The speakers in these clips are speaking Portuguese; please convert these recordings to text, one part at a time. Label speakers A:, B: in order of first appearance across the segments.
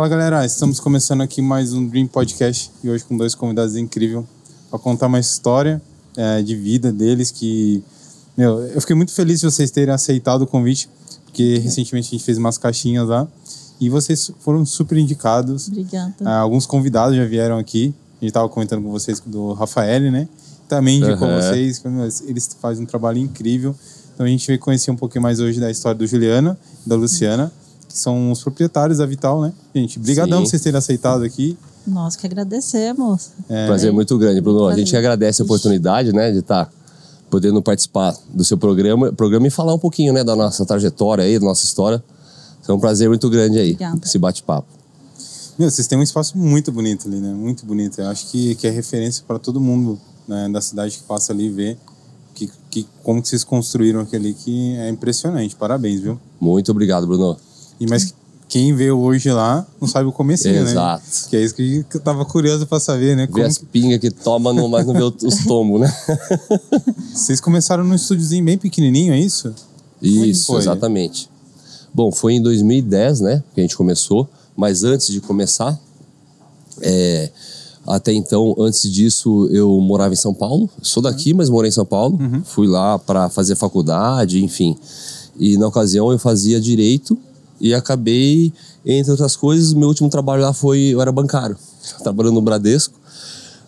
A: Fala galera, estamos começando aqui mais um Dream Podcast e hoje com dois convidados incríveis para contar uma história é, de vida deles que, meu, eu fiquei muito feliz de vocês terem aceitado o convite, porque recentemente a gente fez umas caixinhas lá e vocês foram super indicados.
B: Obrigada.
A: É, alguns convidados já vieram aqui, a gente estava comentando com vocês do Rafael, né? Também indicou
C: Uhum.
A: vocês, eles fazem um trabalho incrível. Então a gente veio conhecer um pouquinho mais hoje da história do Juliana e da Luciana, que são os proprietários da Vital, né? Gente, brigadão
C: Sim.
A: por vocês terem aceitado aqui.
B: Nós que agradecemos.
A: É.
C: Prazer muito grande, Bruno. A gente
B: Prazer.
C: agradece a oportunidade, né, de estar podendo participar do seu programa, programa e falar um pouquinho, né, da nossa trajetória aí, da nossa história. É um prazer muito grande aí,
B: Obrigada.
C: esse bate-papo.
A: Meu, vocês têm um espaço muito bonito ali, né? Muito bonito. Eu acho que, que é referência para todo mundo né, da cidade que passa ali e vê que, que, como que vocês construíram aquele que é impressionante. Parabéns, viu?
C: Muito obrigado, Bruno.
A: E mas quem vê hoje lá não sabe o comecinho, né?
C: Exato.
A: Que é isso que eu tava curioso para saber, né?
C: Vê
A: Como
C: as pingas que toma, no, mas não vê os tombos, né?
A: Vocês começaram num estúdiozinho bem pequenininho, é isso?
C: Isso,
A: foi?
C: exatamente. Bom, foi em 2010, né, que a gente começou, mas antes de começar, é, até então, antes disso, eu morava em São Paulo. Sou daqui, mas morei em São Paulo. Fui lá para fazer faculdade, enfim. E na ocasião eu fazia direito e acabei, entre outras coisas, meu último trabalho lá foi, eu era bancário, trabalhando no Bradesco,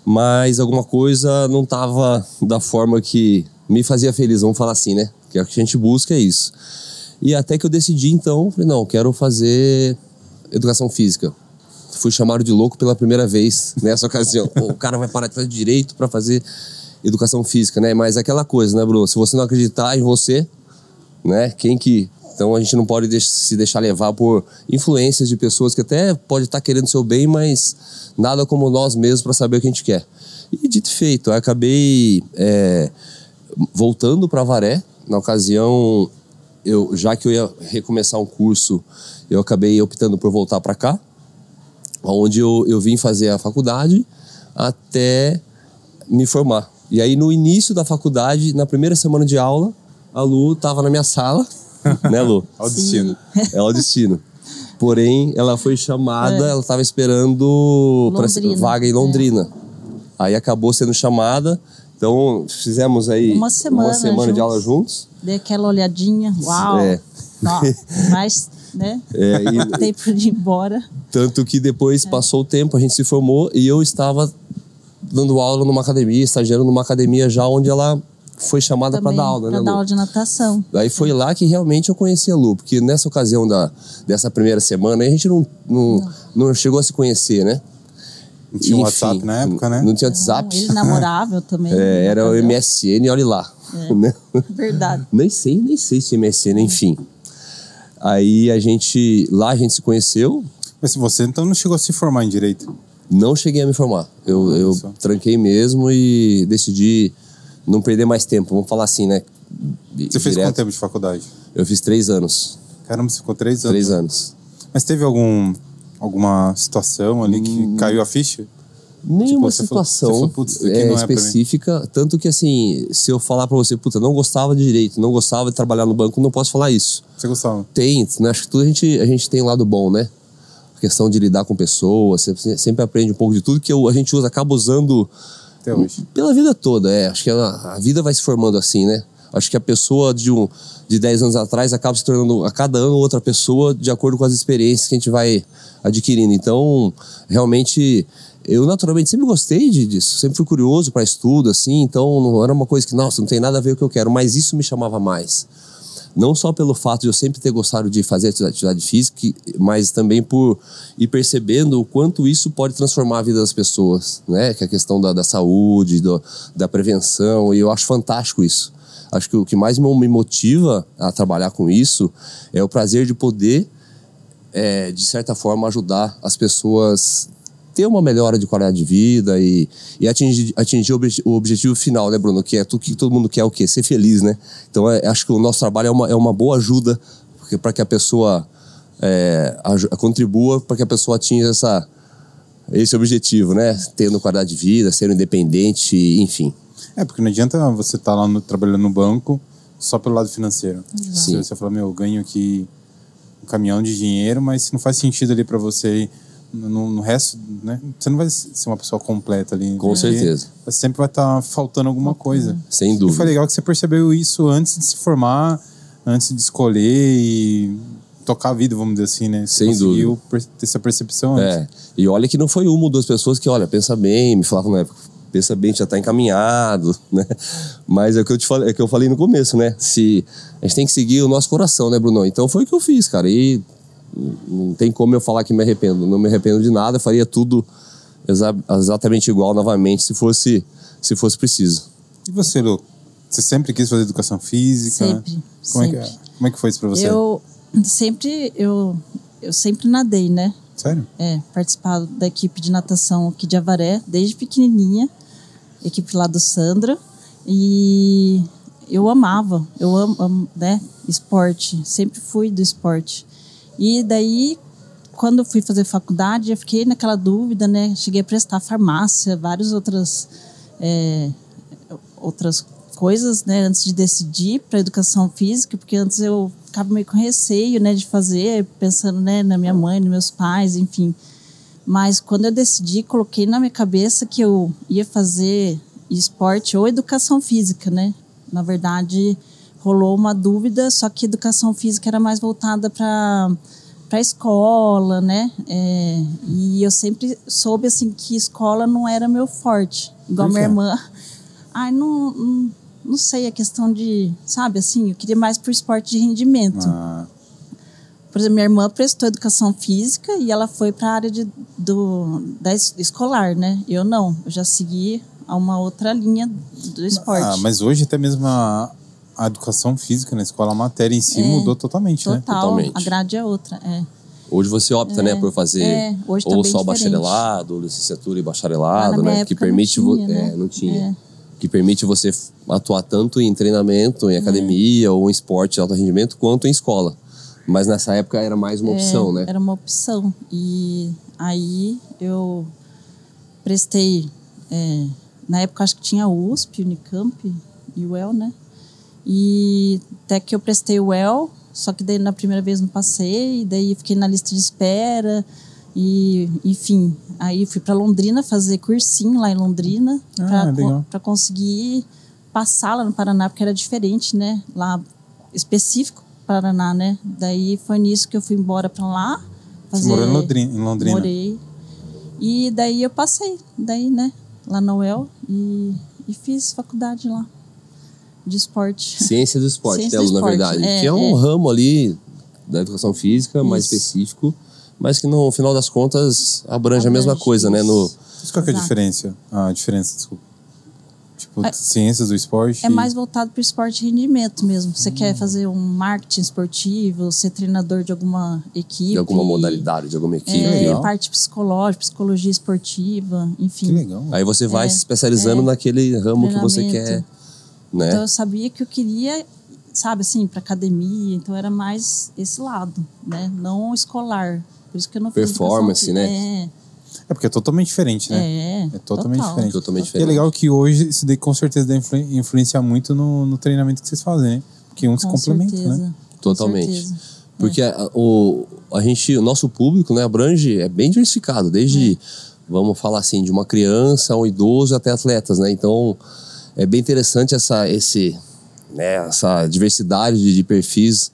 C: mas alguma coisa não estava da forma que me fazia feliz, vamos falar assim, né? Que é a gente busca é isso. E até que eu decidi então, falei, não, quero fazer educação física. Fui chamado de louco pela primeira vez nessa ocasião. O cara vai parar de fazer direito para fazer educação física, né? Mas aquela coisa, né, Bruno? Se você não acreditar em você, né? Quem que. Então a gente não pode se deixar levar por influências de pessoas que até pode estar querendo seu bem, mas nada como nós mesmos para saber o que a gente quer. E dito e feito, eu acabei é, voltando para Varé. Na ocasião, eu já que eu ia recomeçar um curso, eu acabei optando por voltar para cá, onde eu, eu vim fazer a faculdade até me formar. E aí, no início da faculdade, na primeira semana de aula, a Lu estava na minha sala, né, Lu?
A: Olha o destino.
C: É o destino. Porém, ela foi chamada, ela estava esperando
B: Londrina,
C: vaga em Londrina. Aí acabou sendo chamada. Então, fizemos aí
B: Uma semana
C: de
B: juntos.
C: aula juntos.
B: Dei aquela olhadinha. Uau!
C: É.
B: Ó, mas, né?
C: É, e-
B: Tempo de ir embora.
C: Tanto que depois passou o tempo, a gente se formou e eu estava dando aula numa academia, estagiando numa academia já onde ela foi chamada para dar aula, né,
B: pra dar aula de natação.
C: Aí foi lá que realmente eu conheci a Lu, porque nessa ocasião da, dessa primeira semana a gente não, não, não chegou a se conhecer, né?
A: Não tinha
C: Enfim,
A: WhatsApp na época, né?
C: Não tinha WhatsApp.
B: Ele namorava eu também.
C: É, era o. MSN, olha lá. né?
B: Verdade.
C: Nem sei, nem sei se MSN, enfim. Aí a gente, lá a gente se conheceu,
A: Mas você então não chegou a se formar em direito.
C: Não cheguei a me formar. Eu, eu tranquei mesmo e decidi não perder mais tempo. Vamos falar assim, né?
A: Você fez
C: Direto.
A: quanto tempo de faculdade?
C: Eu fiz três anos.
A: Caramba, você ficou três anos.
C: Três anos.
A: Mas teve algum, alguma situação ali que caiu a ficha?
C: Nenhuma
A: falou-
C: situação
A: falou, "Putz, isso aqui
C: é,
A: é pra mim."
C: específica. Tanto que, assim, se eu falar pra você, puta, não gostava de direito, não gostava de trabalhar no banco, não posso falar isso.
A: Você gostava?
C: Tem, né? acho que tudo a gente, a gente tem um lado bom, né? A questão de lidar com pessoas, você sempre aprende um pouco de tudo que eu- a gente usa, acaba usando
A: Até hoje.
C: Pela vida toda, é. Acho que ela- a vida vai se formando assim, né? Acho que a pessoa de, um, de 10 anos atrás acaba se tornando a cada ano outra pessoa de acordo com as experiências que a gente vai adquirindo. Então, realmente, eu naturalmente sempre gostei disso, sempre fui curioso para estudo, assim. Então, não era uma coisa que, nossa, não tem nada a ver com o que eu quero, mas isso me chamava mais. Não só pelo fato de eu sempre ter gostado de fazer atividade física, mas também por ir percebendo o quanto isso pode transformar a vida das pessoas, né? Que é a questão da, da saúde, do- da prevenção, e eu acho fantástico isso. Acho que o que mais me motiva a trabalhar com isso é o prazer de poder, é, de certa forma, ajudar as pessoas ter uma melhora de qualidade de vida e, e atingir, atingir o, obje- o objetivo final, né, Bruno? Que é tudo que todo mundo quer, o quê? Ser feliz, né? Então, é, acho que o nosso trabalho é uma, é uma boa ajuda para que a pessoa é, aju- contribua para que a pessoa atinja essa, esse objetivo, né? Tendo qualidade de vida, sendo independente, enfim.
A: É, porque não adianta você estar lá no- trabalhando no banco só pelo lado financeiro.
C: Sim.
A: você falar, meu, eu ganho aqui um caminhão de dinheiro, mas se não faz sentido ali para você ir no, no resto, né? Você não vai ser uma pessoa completa ali.
C: Com
A: porque
C: certeza.
A: Sempre vai estar faltando alguma coisa.
C: Sem
A: E
C: dúvida.
A: foi legal que você percebeu isso antes de se formar, antes de escolher e tocar a vida, vamos dizer assim, né? Você
C: Sem
A: conseguiu per- ter essa percepção antes.
C: É. E olha que não foi uma ou duas pessoas que, olha, pensa bem, me falavam na época, pensa bem, já tá encaminhado, né? Mas é o que eu te falei, é o que eu falei no começo, né? Se a gente tem que seguir o nosso coração, né, Bruno? Então foi o que eu fiz, cara. E não tem como eu falar que me arrependo. Não me arrependo de nada, eu faria tudo exa- exatamente igual novamente se fosse se fosse preciso.
A: E você, Lu? Você sempre quis fazer educação física?
B: Sempre,
A: Como, É,
B: sempre.
A: que, como é que foi isso pra você?
B: Eu sempre, eu, eu sempre nadei, né?
A: Sério?
B: É, participado da equipe de natação aqui de Avaré, desde pequenininha, equipe lá do Sandra, e eu amava, eu amo, amo, né, esporte, sempre fui do esporte. E daí, quando eu fui fazer faculdade, eu fiquei naquela dúvida, né, cheguei a prestar farmácia, várias outras, é, outras coisas, né, antes de decidir para educação física, porque antes eu ficava meio com receio, né, de fazer, pensando, né, na minha mãe, nos meus pais, enfim. Mas quando eu decidi, coloquei na minha cabeça que eu ia fazer esporte ou educação física, né? Na verdade, rolou uma dúvida, só que educação física era mais voltada para para escola, né? É, e eu sempre soube assim que escola não era meu forte, igual
A: Por quê?
B: minha irmã. Ai, não, não, não sei a questão de, sabe, assim, eu queria mais por esporte de rendimento.
A: Ah,
B: Por exemplo, minha irmã prestou educação física e ela foi para a área de, do, da es- escolar, né? Eu não, eu já segui a uma outra linha do esporte.
A: ah, mas hoje até mesmo a, a educação física na escola, a matéria em si
B: É,
A: mudou totalmente, né?
B: Total,
C: Totalmente.
B: a grade é outra, é.
C: Hoje você opta, né, por fazer
B: é, hoje tá
C: ou
B: bem
C: só
B: diferente.
C: bacharelado, ou licenciatura e
B: Ah,
C: bacharelado,
B: na minha
C: né, que
B: não
C: permite vo-
B: tinha, né?
C: é, não tinha.
B: É.
C: Que permite você atuar tanto em treinamento, em academia ou em esporte de alto rendimento, quanto em escola. Mas nessa época era mais uma opção,
B: É,
C: né?
B: Era uma opção. E aí eu prestei. é, na época acho que tinha USP, Unicamp e o UEL, né? E até que eu prestei o UEL, só que daí na primeira vez não passei, daí fiquei na lista de espera. E, enfim, aí fui para Londrina fazer cursinho lá em Londrina
A: Ah,
B: para conseguir passar lá no Paraná, porque era diferente, né? Lá específico Paraná, né? Daí foi nisso que eu fui embora para lá.
A: Você morou em Londrina, em Londrina.
B: Morei. E daí eu passei, daí, né? Lá na UEL e, e fiz faculdade lá de esporte.
C: Ciência do esporte,
B: Ciência
C: temos
B: do
C: na
B: esporte,
C: verdade.
B: é,
C: que é um
B: é.
C: ramo ali da educação física mais
B: Isso.
C: específico, mas que no final das contas abrange a mesma
B: Abrange,
C: coisa, né? No,
B: isso.
A: Mas qual que é a
B: Exato.
A: diferença? A diferença, desculpa. Tipo, ciências do esporte.
B: É mais voltado para o esporte de rendimento mesmo. Você
C: Hum.
B: quer fazer um marketing esportivo, ser treinador de alguma equipe.
C: de alguma modalidade, de alguma equipe.
B: É, parte psicológica, psicologia esportiva, enfim.
A: Que legal.
C: Aí você vai
B: É,
C: se especializando
B: é.
C: naquele ramo que você quer. Né?
B: Então eu sabia que eu queria, sabe assim, para academia, então era mais esse lado, né? Não escolar. Por isso que eu não fiz
C: Performance, né?
B: fí-
A: É porque é totalmente diferente, né?
B: É,
A: É totalmente
B: total.
A: diferente.
C: Totalmente
A: E é
C: diferente.
A: legal que hoje isso daí com certeza deve influ- influenciar muito no, no treinamento que vocês fazem, né? Porque um se
B: Com
A: complementa,
B: certeza.
A: né?
C: Totalmente.
B: certeza.
C: Porque a, o, a gente, o nosso público, né, abrange, é bem diversificado, desde, vamos falar assim, de uma criança, um idoso até atletas, né? Então, é bem interessante essa, esse, né, essa diversidade de, de perfis.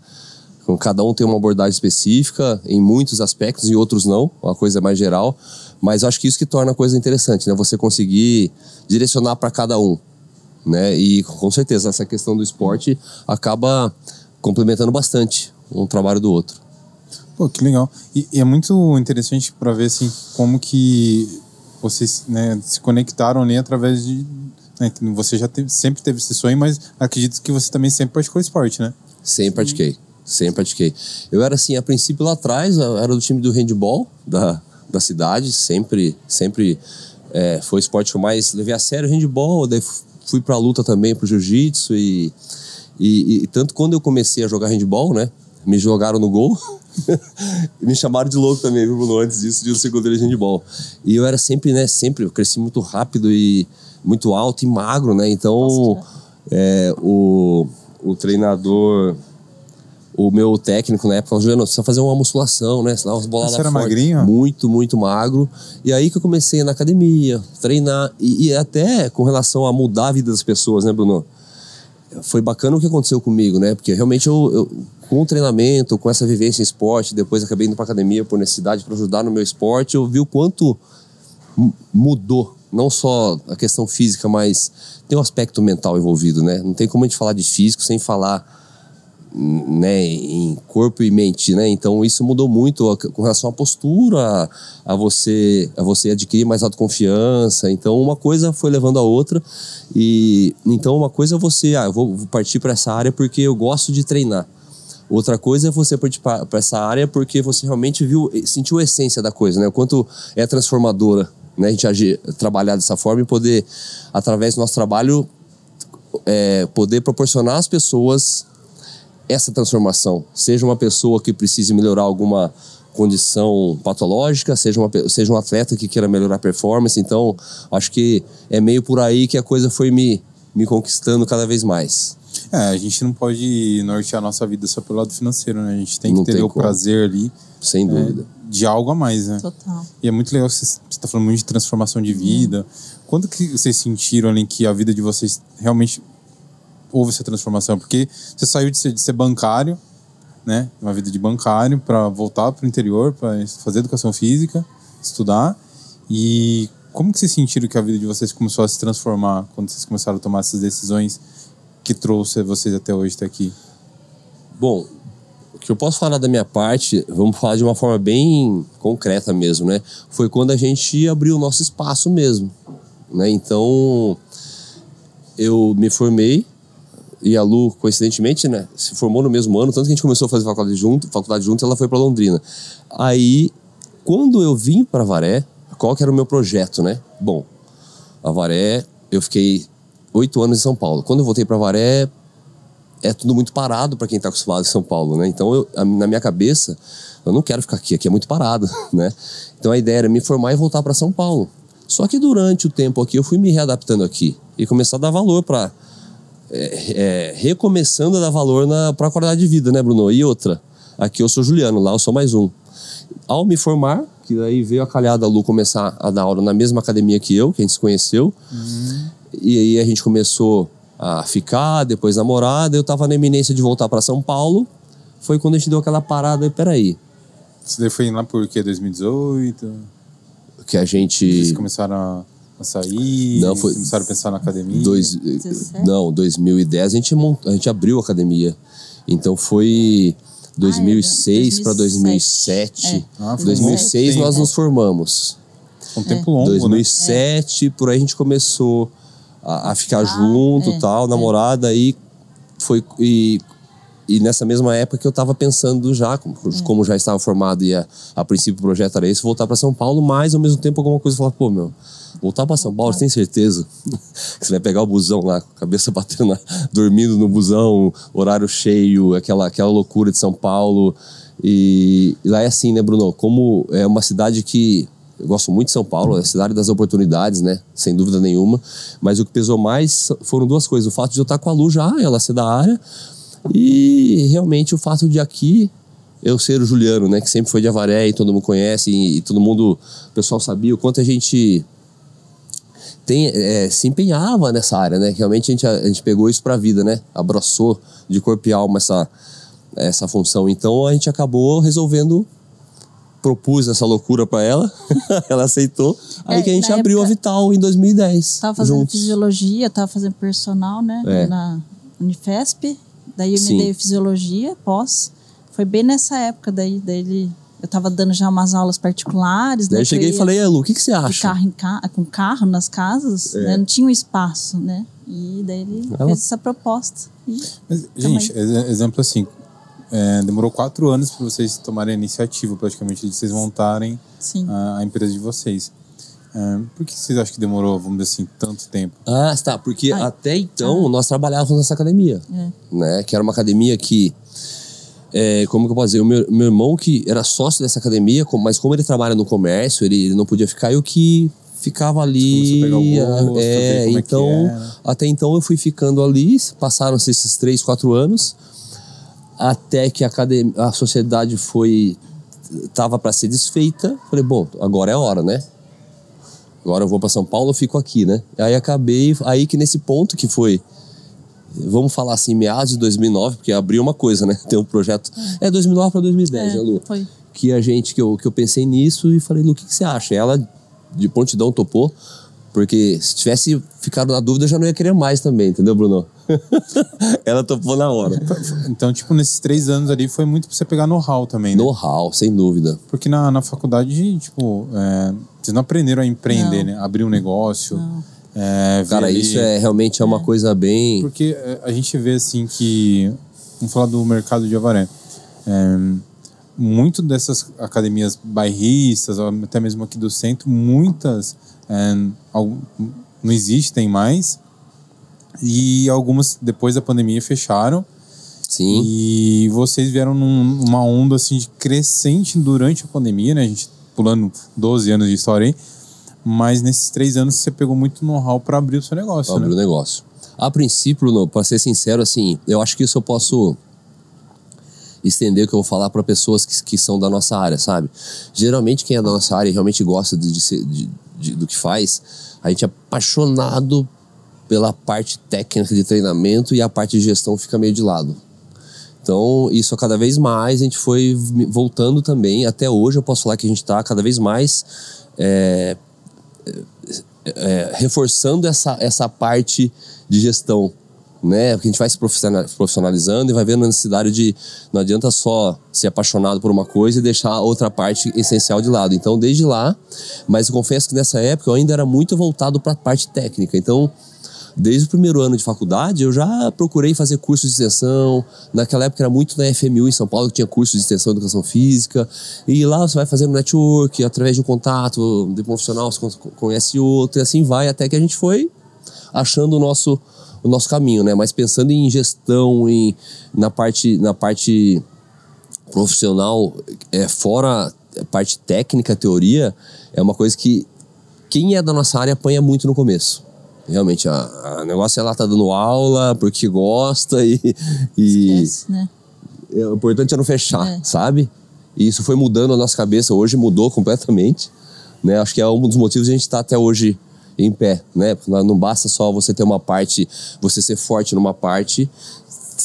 C: Cada um tem uma abordagem específica em muitos aspectos, em outros não, uma coisa mais geral. Mas acho que isso que torna a coisa interessante, né? Você conseguir direcionar para cada um, né? E com certeza essa questão do esporte acaba complementando bastante um trabalho do outro.
A: Pô, que legal. E, e é muito interessante para ver assim como que vocês né, se conectaram ali através de. Né, você já teve- sempre teve esse sonho, mas acredito que você também sempre praticou esporte, né?
C: Sempre pratiquei. Sempre pratiquei. Eu era assim, a princípio lá atrás, eu era do time do handball da, da cidade, sempre, sempre é, foi o esporte que eu mais levei a sério, handball, daí fui pra luta também, pro jiu-jitsu e, e, e tanto quando eu comecei a jogar handball, né, me jogaram no gol, me chamaram de louco também, viu, Bruno, antes disso, de um segundo de handball. E eu era sempre, né, sempre, eu cresci muito rápido e muito alto e magro, né, então é, o, o treinador o meu técnico na época falou, Juliano, você precisa fazer uma musculação, né? Senão umas boladas
A: Você era
C: fortes."
A: magrinho?
C: Muito, muito magro. E aí que eu comecei na academia, treinar. E, e até com relação a mudar a vida das pessoas, né, Bruno? Foi bacana o que aconteceu comigo, né? Porque realmente eu, eu com o treinamento, com essa vivência em esporte, depois acabei indo pra academia por necessidade para ajudar no meu esporte, eu vi o quanto mu- mudou. Não só a questão física, mas tem um aspecto mental envolvido, né? Não tem como a gente falar de físico sem falar né, em corpo e mente, né? Então isso mudou muito com relação à postura, a, você a você adquirir mais autoconfiança. Então uma coisa foi levando a outra e então uma coisa é você, ah, eu vou partir para essa área porque eu gosto de treinar. Outra coisa é você partir para essa área porque você realmente viu, sentiu a essência da coisa, né? O quanto é transformadora, né? A gente agir, trabalhar dessa forma e poder através do nosso trabalho é, poder proporcionar às pessoas essa transformação. Seja uma pessoa que precise melhorar alguma condição patológica, seja, uma, seja um atleta que queira melhorar a performance. Então, acho que é meio por aí que a coisa foi me, me conquistando cada vez mais.
A: É, a gente não pode nortear a nossa vida só pelo lado financeiro, né? A gente tem que
C: Não
A: ter
C: tem
A: o
C: como.
A: prazer ali
C: Sem
A: é,
C: dúvida.
A: De algo a mais, né?
B: Total.
A: E é muito legal que você está falando muito de transformação de vida. Quando que vocês sentiram ali que a vida de vocês realmente houve essa transformação? Porque você saiu de ser, de ser bancário, né? Uma vida de bancário para voltar para o interior, para fazer educação física, estudar. E como que vocês sentiram que a vida de vocês começou a se transformar quando vocês começaram a tomar essas decisões que trouxe vocês até hoje até aqui?
C: Bom, o que eu posso falar da minha parte, vamos falar de uma forma bem concreta mesmo, né? Foi quando a gente abriu o nosso espaço mesmo, né? Então, eu me formei e a Lu, coincidentemente, né, se formou no mesmo ano, tanto que a gente começou a fazer faculdade junto, faculdade junto, ela foi para Londrina. Aí, quando eu vim para Varé, qual que era o meu projeto, né? Bom, a Varé, eu fiquei oito anos em São Paulo. Quando eu voltei para Varé, é tudo muito parado para quem está acostumado em São Paulo, né? Então, eu, a- na minha cabeça, eu não quero ficar aqui, aqui é muito parado, né? Então, a ideia era me formar e voltar para São Paulo. Só que durante o tempo aqui, eu fui me readaptando aqui e começar a dar valor para é, recomeçando a dar valor para a qualidade de vida, né, Bruno? E outra, aqui eu sou Juliano, lá eu sou mais um. Ao me formar, que daí veio a calhada a Lu começar a dar aula na mesma academia que eu, que a gente se conheceu, e aí a gente começou a ficar, depois namorar, daí eu tava na iminência de voltar para São Paulo, foi quando a gente deu aquela parada, e peraí,
A: Isso daí foi lá por quê? 2018?
C: que a gente...
A: Vocês começaram a, a sair?
C: Não, foi-
A: Começaram a pensar na academia?
C: Dois,
B: 17?
C: não, 2010 a gente, mont, a gente abriu a academia. Então foi 2006 para 2007.
B: É.
A: Ah, foi um
C: 2006
A: bom
C: nós nos formamos.
A: Um tempo longo, né?
C: 2007, por aí a gente começou a, a ficar
B: Ah,
C: junto,
B: é,
C: tal,
B: é.
C: namorada aí foi e, e nessa mesma época que eu tava pensando já, como,
B: É.
C: como já estava formado e a, a princípio o projeto era esse, voltar para São Paulo, mas ao mesmo tempo alguma coisa falar, pô, meu, voltar para São Paulo, você tem certeza que você vai pegar o busão lá, com a cabeça batendo, na, dormindo no busão, horário cheio, aquela, aquela loucura de São Paulo. E, e lá é assim, né, Bruno? Como é uma cidade que eu gosto muito de São Paulo, é a cidade das oportunidades, né? Sem dúvida nenhuma. Mas o que pesou mais foram duas coisas. O fato de eu estar com a Lu já, ela ser da área, e realmente o fato de aqui eu ser o Juliano, né? Que sempre foi de Avaré e todo mundo conhece, e, e todo mundo, o pessoal sabia o quanto a gente tem, é, se empenhava nessa área, né? Realmente a gente, a, gente pegou isso pra vida, né? Abraçou de corpo e alma essa, essa função. Então a gente acabou resolvendo propus essa loucura pra ela, ela aceitou. Aí
B: É,
C: que a gente abriu a Vital em 2010.
B: Tava fazendo
C: juntos.
B: fisiologia, tava fazendo personal, né?
C: É.
B: Na Unifesp. Daí eu
C: Sim.
B: me dei fisiologia pós. Foi bem nessa época daí dele. Eu tava dando já umas aulas particulares.
C: Daí
B: né,
C: eu cheguei e
B: ia
C: falei, "É, Lu, o que, que você
B: de
C: acha?
B: carro em ca... com carro nas casas,
C: É.
B: né? Não tinha um espaço, né? E daí ele
C: Ela-
B: fez essa proposta. E
A: Mas, gente, ex- exemplo assim, é, demorou quatro anos para vocês tomarem a iniciativa, praticamente, de vocês montarem a, a empresa de vocês. É, por que vocês acham que demorou, vamos dizer assim, tanto tempo?
C: Ah, tá. Porque
B: Ai.
C: até então nós trabalhávamos nessa academia.
B: É.
C: Né? Que era uma academia que. é, como que eu posso dizer? O meu, meu irmão, que era sócio dessa academia, mas como ele trabalha no comércio, ele, ele não podia ficar, eu que ficava ali.
A: Gosto, ver
C: é,
A: é
C: então,
A: era.
C: até então eu fui ficando ali, passaram-se esses três, quatro anos. Até que a, academia, a sociedade foi tava para ser desfeita. Falei, bom, agora é a hora, né? Agora eu vou para São Paulo, eu fico aqui, né? Aí acabei, aí que nesse ponto que foi, vamos falar assim, meados de 2009, porque abriu uma coisa, né? Tem um projeto, é 2009 para 2010,
B: É,
C: né, Lu?
B: foi.
C: Que a gente, que eu, que eu pensei nisso e falei, Lu, o que, que você acha? Ela, de prontidão, topou, porque se tivesse ficado na dúvida, eu já não ia querer mais também, entendeu, Bruno? Ela topou na hora.
A: Então, tipo, nesses três anos ali foi muito pra você pegar know-how também, né?
C: Know-how, sem dúvida.
A: Porque na, na faculdade, tipo, é, vocês não aprenderam a empreender,
B: Não.
A: né? Abrir um negócio. é,
C: Cara,
A: ali-
C: isso é realmente é uma coisa bem.
A: Porque é, a gente vê assim que. Vamos falar do mercado de Avaré. É, muito dessas academias bairristas, até mesmo aqui do centro, muitas é, não existem mais. E algumas, depois da pandemia, fecharam.
C: Sim.
A: E vocês vieram num- numa onda assim de crescente durante a pandemia, né? A gente pulando 12 anos de história aí. Mas nesses três anos você pegou muito know-how para abrir o seu negócio,
C: Abre
A: né?
C: o negócio. A princípio, pra ser sincero, assim, eu acho que isso eu posso estender o que eu vou falar para pessoas que, que são da nossa área, sabe? Geralmente quem é da nossa área realmente gosta de, de ser- de- de- do que faz, a gente é apaixonado pela parte técnica de treinamento e a parte de gestão fica meio de lado. Então, isso cada vez mais a gente foi voltando também. Até hoje eu posso falar que a gente está cada vez mais é, é, reforçando essa, essa parte de gestão, né? Porque a gente vai se profissional- profissionalizando e vai vendo a necessidade de não adianta só ser apaixonado por uma coisa e deixar a outra parte essencial de lado. Então, desde lá, mas eu confesso que nessa época eu ainda era muito voltado para a parte técnica. Então, Desde o primeiro ano de faculdade, eu já procurei fazer cursos de extensão. Naquela época era muito na FMU em São Paulo, que tinha cursos de extensão de educação física. E lá você vai fazendo network, através de um contato de um profissional, você con- conhece outro, e assim vai, até que a gente foi achando o nosso, o nosso caminho, né? Mas pensando em gestão, em, na, parte, na parte profissional, é, fora a parte técnica, teoria, é uma coisa que quem é da nossa área apanha muito no começo. Realmente, a, a negócio é lá tá dando aula porque gosta e, e
B: Esquece, né?
C: é, o importante é não fechar,
B: É.
C: sabe? E isso foi mudando a nossa cabeça. Hoje mudou completamente, né? Acho que é um dos motivos de a gente estar até hoje em pé, né? Porque não não basta só você ter uma parte, você ser forte numa parte,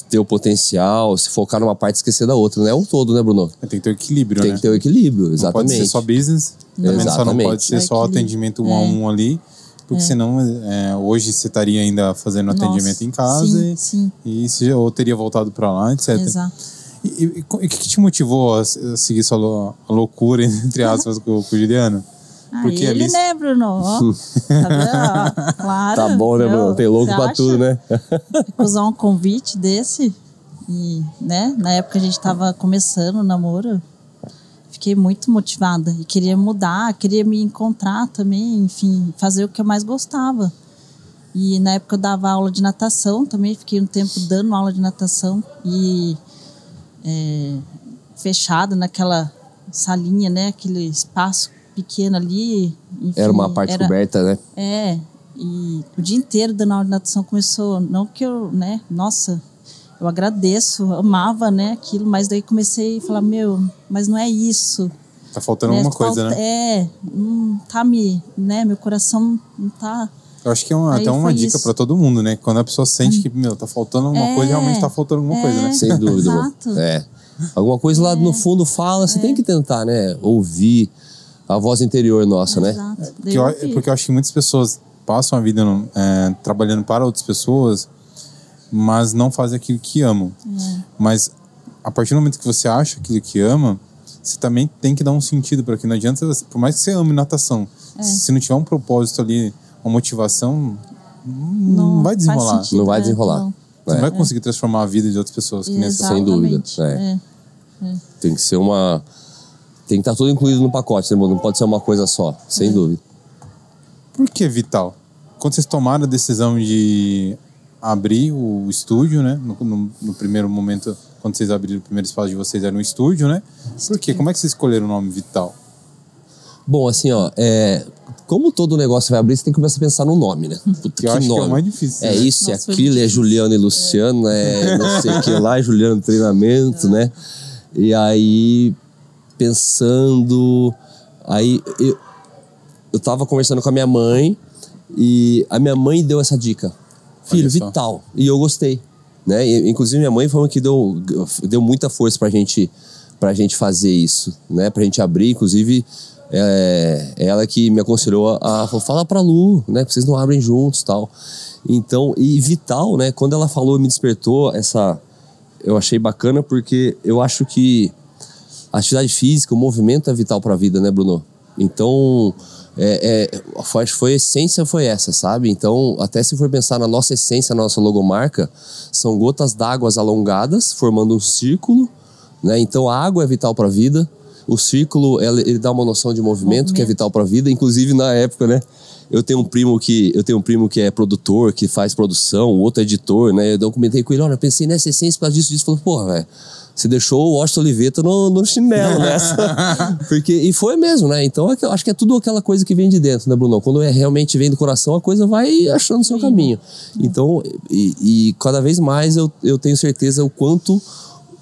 C: ter o potencial, se focar numa parte e esquecer da outra, né? É um todo, né, Bruno?
A: Tem que ter o equilíbrio,
C: Tem
A: né?
C: que ter o equilíbrio,
A: Não
C: exatamente.
A: pode ser só business, também só não
C: Exatamente.
A: pode ser
B: É
A: só atendimento um a um ali, porque senão é, hoje você estaria ainda fazendo
B: Nossa,
A: atendimento em casa
B: sim,
A: e,
B: sim.
A: e ou teria voltado para lá, etc.
B: Exato.
A: E, o que que te motivou a, a seguir sua lou- loucura, entre aspas, com, com o Juliano?
B: Ah,
A: Porque
B: ele,
A: ali-
B: né, Bruno? Ó, tá vendo? Ó, claro.
C: Tá bom, né, Bruno? Tem louco pra
B: acha?
C: tudo, né?
B: Recusar um convite desse. E, né, na época a gente tava começando o namoro. Fiquei muito motivada e queria mudar, queria me encontrar também, enfim, fazer o que eu mais gostava. E na época eu dava aula de natação também, fiquei um tempo dando aula de natação e é, fechada naquela salinha, né, aquele espaço pequeno ali. enfim,
C: Era uma parte
B: era-
C: coberta, né?
B: é, e o dia inteiro dando aula de natação começou, não que eu, né, nossa, eu agradeço, amava, né, aquilo, mas daí comecei a falar, meu, mas não é isso.
A: Tá faltando
B: né,
A: alguma coisa,
B: falta-
A: né?
B: É, não tá me, né, meu coração não tá...
A: Eu acho que é uma, até uma dica para todo mundo, né? Quando a pessoa sente que, meu, tá faltando alguma
B: É,
A: coisa, realmente tá faltando alguma coisa, né?
B: é.
C: Sem dúvida.
B: Exato.
C: É. Alguma coisa lá no fundo fala, você tem que tentar, né? Ouvir a voz interior nossa, né?
A: Porque eu,
B: eu
A: porque eu acho que muitas pessoas passam a vida no- é, trabalhando para outras pessoas, mas não fazem aquilo que amam.
B: É.
A: Mas a partir do momento que você acha aquilo que ama, você também tem que dar um sentido para aquilo. Não adianta, você- por mais que você ame natação,
B: É.
A: se não tiver um propósito ali, uma motivação, não, vai
B: faz
A: desenrolar.
B: sentido,
C: Não vai
B: é,
C: desenrolar.
B: não.
A: Você
C: É.
A: não vai conseguir transformar a vida de outras pessoas. Que nem
C: Sem dúvida, é.
B: é.
C: Tem que ser uma. Tem que estar tudo incluído no pacote, né? Não pode ser uma coisa só, sem dúvida.
A: Por que Vital? Quando vocês tomaram a decisão de abrir o estúdio, né? No, no- no primeiro momento, quando vocês abriram o primeiro espaço de vocês, era um estúdio, né? Por quê? Como é que vocês escolheram o nome Vital?
C: Bom, assim, ó, é, como todo negócio vai abrir, você tem que começar a pensar no nome, né? Puta,
A: Que eu acho que é o mais difícil,
C: É
A: né?
C: isso, é
B: Nossa, foi
C: aquilo, é Juliano e Luciano, é não sei o que lá, Juliano treinamento, né? E aí, pensando. Aí eu, eu tava conversando com a minha mãe e a minha mãe deu essa dica. Filho, vital. E eu gostei. Né? E, inclusive, minha mãe foi uma que deu, deu muita força pra gente, pra gente fazer isso, né? Pra gente abrir. Inclusive, é, ela que me aconselhou a, a falar pra Lu, né? Vocês não abrem juntos tal. Então, e vital, né? Quando ela falou, me despertou essa. Eu achei bacana porque eu acho que a atividade física, o movimento é vital para a vida, né, Bruno? Então, é, é, foi, foi a essência foi essa, sabe? Então, até se for pensar na nossa essência, na nossa logomarca, são gotas d'água alongadas, formando um círculo, né? Então, a água é vital para a vida. O círculo, ele dá uma noção de movimento, que é
B: Movimento.
C: vital para a vida. Inclusive, na época, né? Eu tenho um primo que eu tenho um primo que é produtor, que faz produção, outro é editor, né? Eu comentei com ele, olha, pensei nessa essência causa disso, disso. Falou, porra, velho, você deixou o Washington Oliveto no, no chinelo nessa. Porque, e foi mesmo, né? Então é que eu acho que é tudo aquela coisa que vem de dentro, né, Bruno? Quando é realmente vem do coração, a coisa vai achando o seu caminho. Então, e, e cada vez mais eu, eu tenho certeza o quanto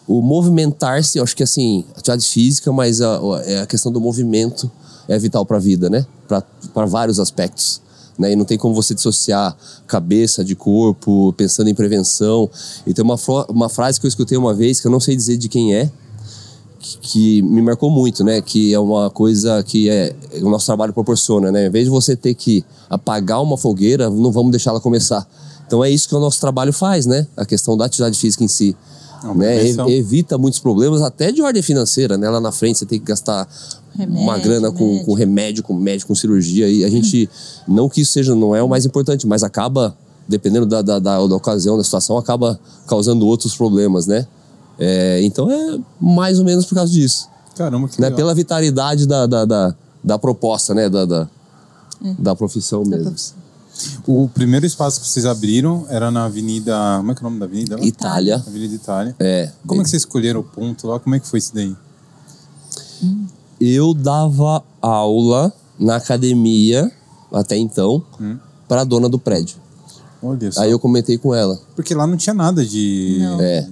C: o movimentar-se, eu acho que assim, atividade física, mas a, a- a questão do movimento é vital para a vida, né? Para vários aspectos. Né? E não tem como você dissociar cabeça de corpo, pensando em prevenção. E tem uma, uma frase que eu escutei uma vez, que eu não sei dizer de quem é, que, que me marcou muito, né? Que é uma coisa que é, o nosso trabalho proporciona, né? Em vez de você ter que apagar uma fogueira, não vamos deixar ela começar. Então é isso que o nosso trabalho faz, né? A questão da atividade física em si.
A: É uma
C: Né? Evita muitos problemas, até de ordem financeira, né? Lá na frente você tem que gastar uma
B: Remédio,
C: grana com,
B: remédio.
C: com remédio, com médico, com cirurgia. E a gente, não que isso seja, não é o mais importante, mas acaba, dependendo da, da, da, da ocasião, da situação, acaba causando outros problemas, né? É, então é mais ou menos por causa disso.
A: Caramba, que
C: Né?
A: legal.
C: Pela vitalidade da, da, da, da proposta, né? Da, da, da profissão mesmo.
A: O primeiro espaço que vocês abriram era na Avenida. Como é que é o nome da avenida? lá?
C: Itália.
A: Avenida Itália.
C: É.
A: Como é que vocês escolheram o ponto lá? Como é que foi isso daí?
C: Eu dava aula na academia, até então,
A: Hum.
C: para a dona do prédio.
A: Olha só.
C: Aí eu comentei com ela.
A: Porque lá não tinha nada de.
B: Não.
C: É.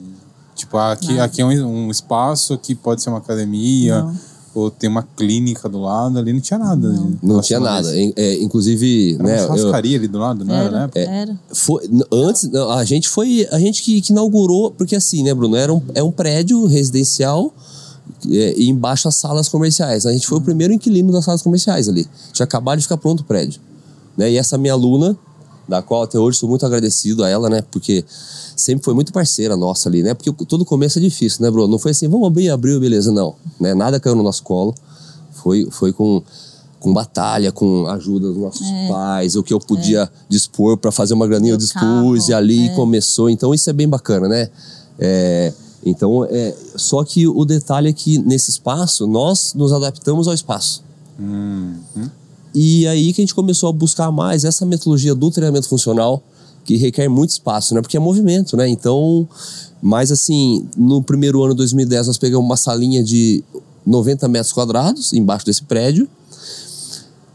A: Tipo, aqui, aqui é um, um espaço, aqui pode ser uma academia,
B: Não.
A: Ou tem uma clínica do lado, ali não tinha nada. de-
C: Não tinha nada. É, inclusive,
A: Era
C: né?
A: uma
C: eu-
A: churrascaria ali do lado, não era, né?
B: Era, era.
C: Foi, antes, não, a gente foi. A gente que, que inaugurou, porque assim, né, Bruno? Era um, é um prédio residencial é, e embaixo as salas comerciais. A gente foi o primeiro inquilino das salas comerciais ali. Tinha acabado de ficar pronto o prédio. Né? E essa minha aluna, da qual até hoje sou muito agradecido a ela, né? Porque sempre foi muito parceira nossa ali, né? Porque todo começo é difícil, né, Bruno? Não foi assim, vamos abrir, abriu, beleza. Não. Né? Nada caiu no nosso colo. Foi, foi com, com batalha, com ajuda dos nossos pais, o que eu podia dispor para fazer uma graninha eu dispus e ali
B: é.
C: começou. Então isso é bem bacana, né? É, então, é, só que o detalhe é que nesse espaço nós nos adaptamos ao espaço.
A: Hum, hum.
C: E aí que a gente começou a buscar mais essa metodologia do treinamento funcional, que requer muito espaço, né? Porque é movimento, né? Então, mas assim, no primeiro ano de 2010 nós pegamos uma salinha de 90 metros quadrados embaixo desse prédio.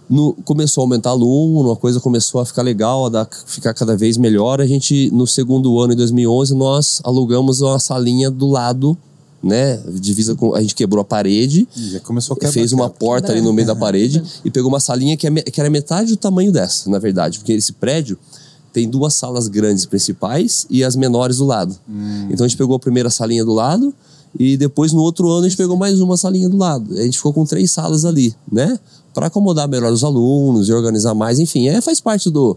C: No- começou a aumentar aluno, a coisa começou a ficar legal, a dar- ficar cada vez melhor. A gente, no segundo ano, em 2011, nós alugamos uma salinha do lado, né? Divisa com, a gente quebrou a parede,
A: E Já começou a quebrar.
C: fez uma porta ali no meio da parede e pegou uma salinha que, é que era metade do tamanho dessa, na verdade, porque esse prédio tem duas salas grandes principais e as menores do lado. Então a gente pegou a primeira salinha do lado e depois no outro ano a gente pegou mais uma salinha do lado. A gente ficou com três salas ali, né? Para acomodar melhor os alunos e organizar mais, enfim, é, faz parte do,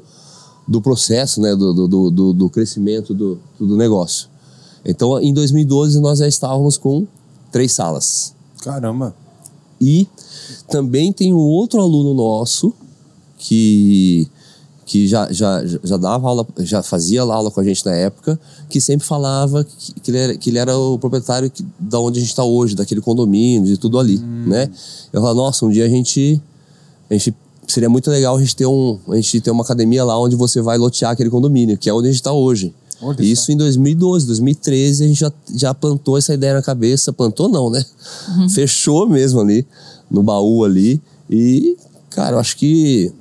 C: do processo, né? Do, do, do- do, do crescimento do, do negócio. Então em 2012 nós já estávamos com três salas.
A: Caramba.
C: E também tem um outro aluno nosso que, que já, já, já dava aula, já fazia aula com a gente na época, que sempre falava que, que, ele, era, que ele era o proprietário que, da onde a gente está hoje, daquele condomínio, de tudo ali, né? Eu falava, nossa, um dia a gente, a gente seria muito legal a gente ter um, a gente ter uma academia lá onde você vai lotear aquele condomínio, que é onde a gente está hoje.
A: Olha
C: Isso em 2012, 2013 a gente já, já plantou essa ideia na cabeça, plantou não, né? Fechou mesmo ali no baú ali E, cara, eu acho que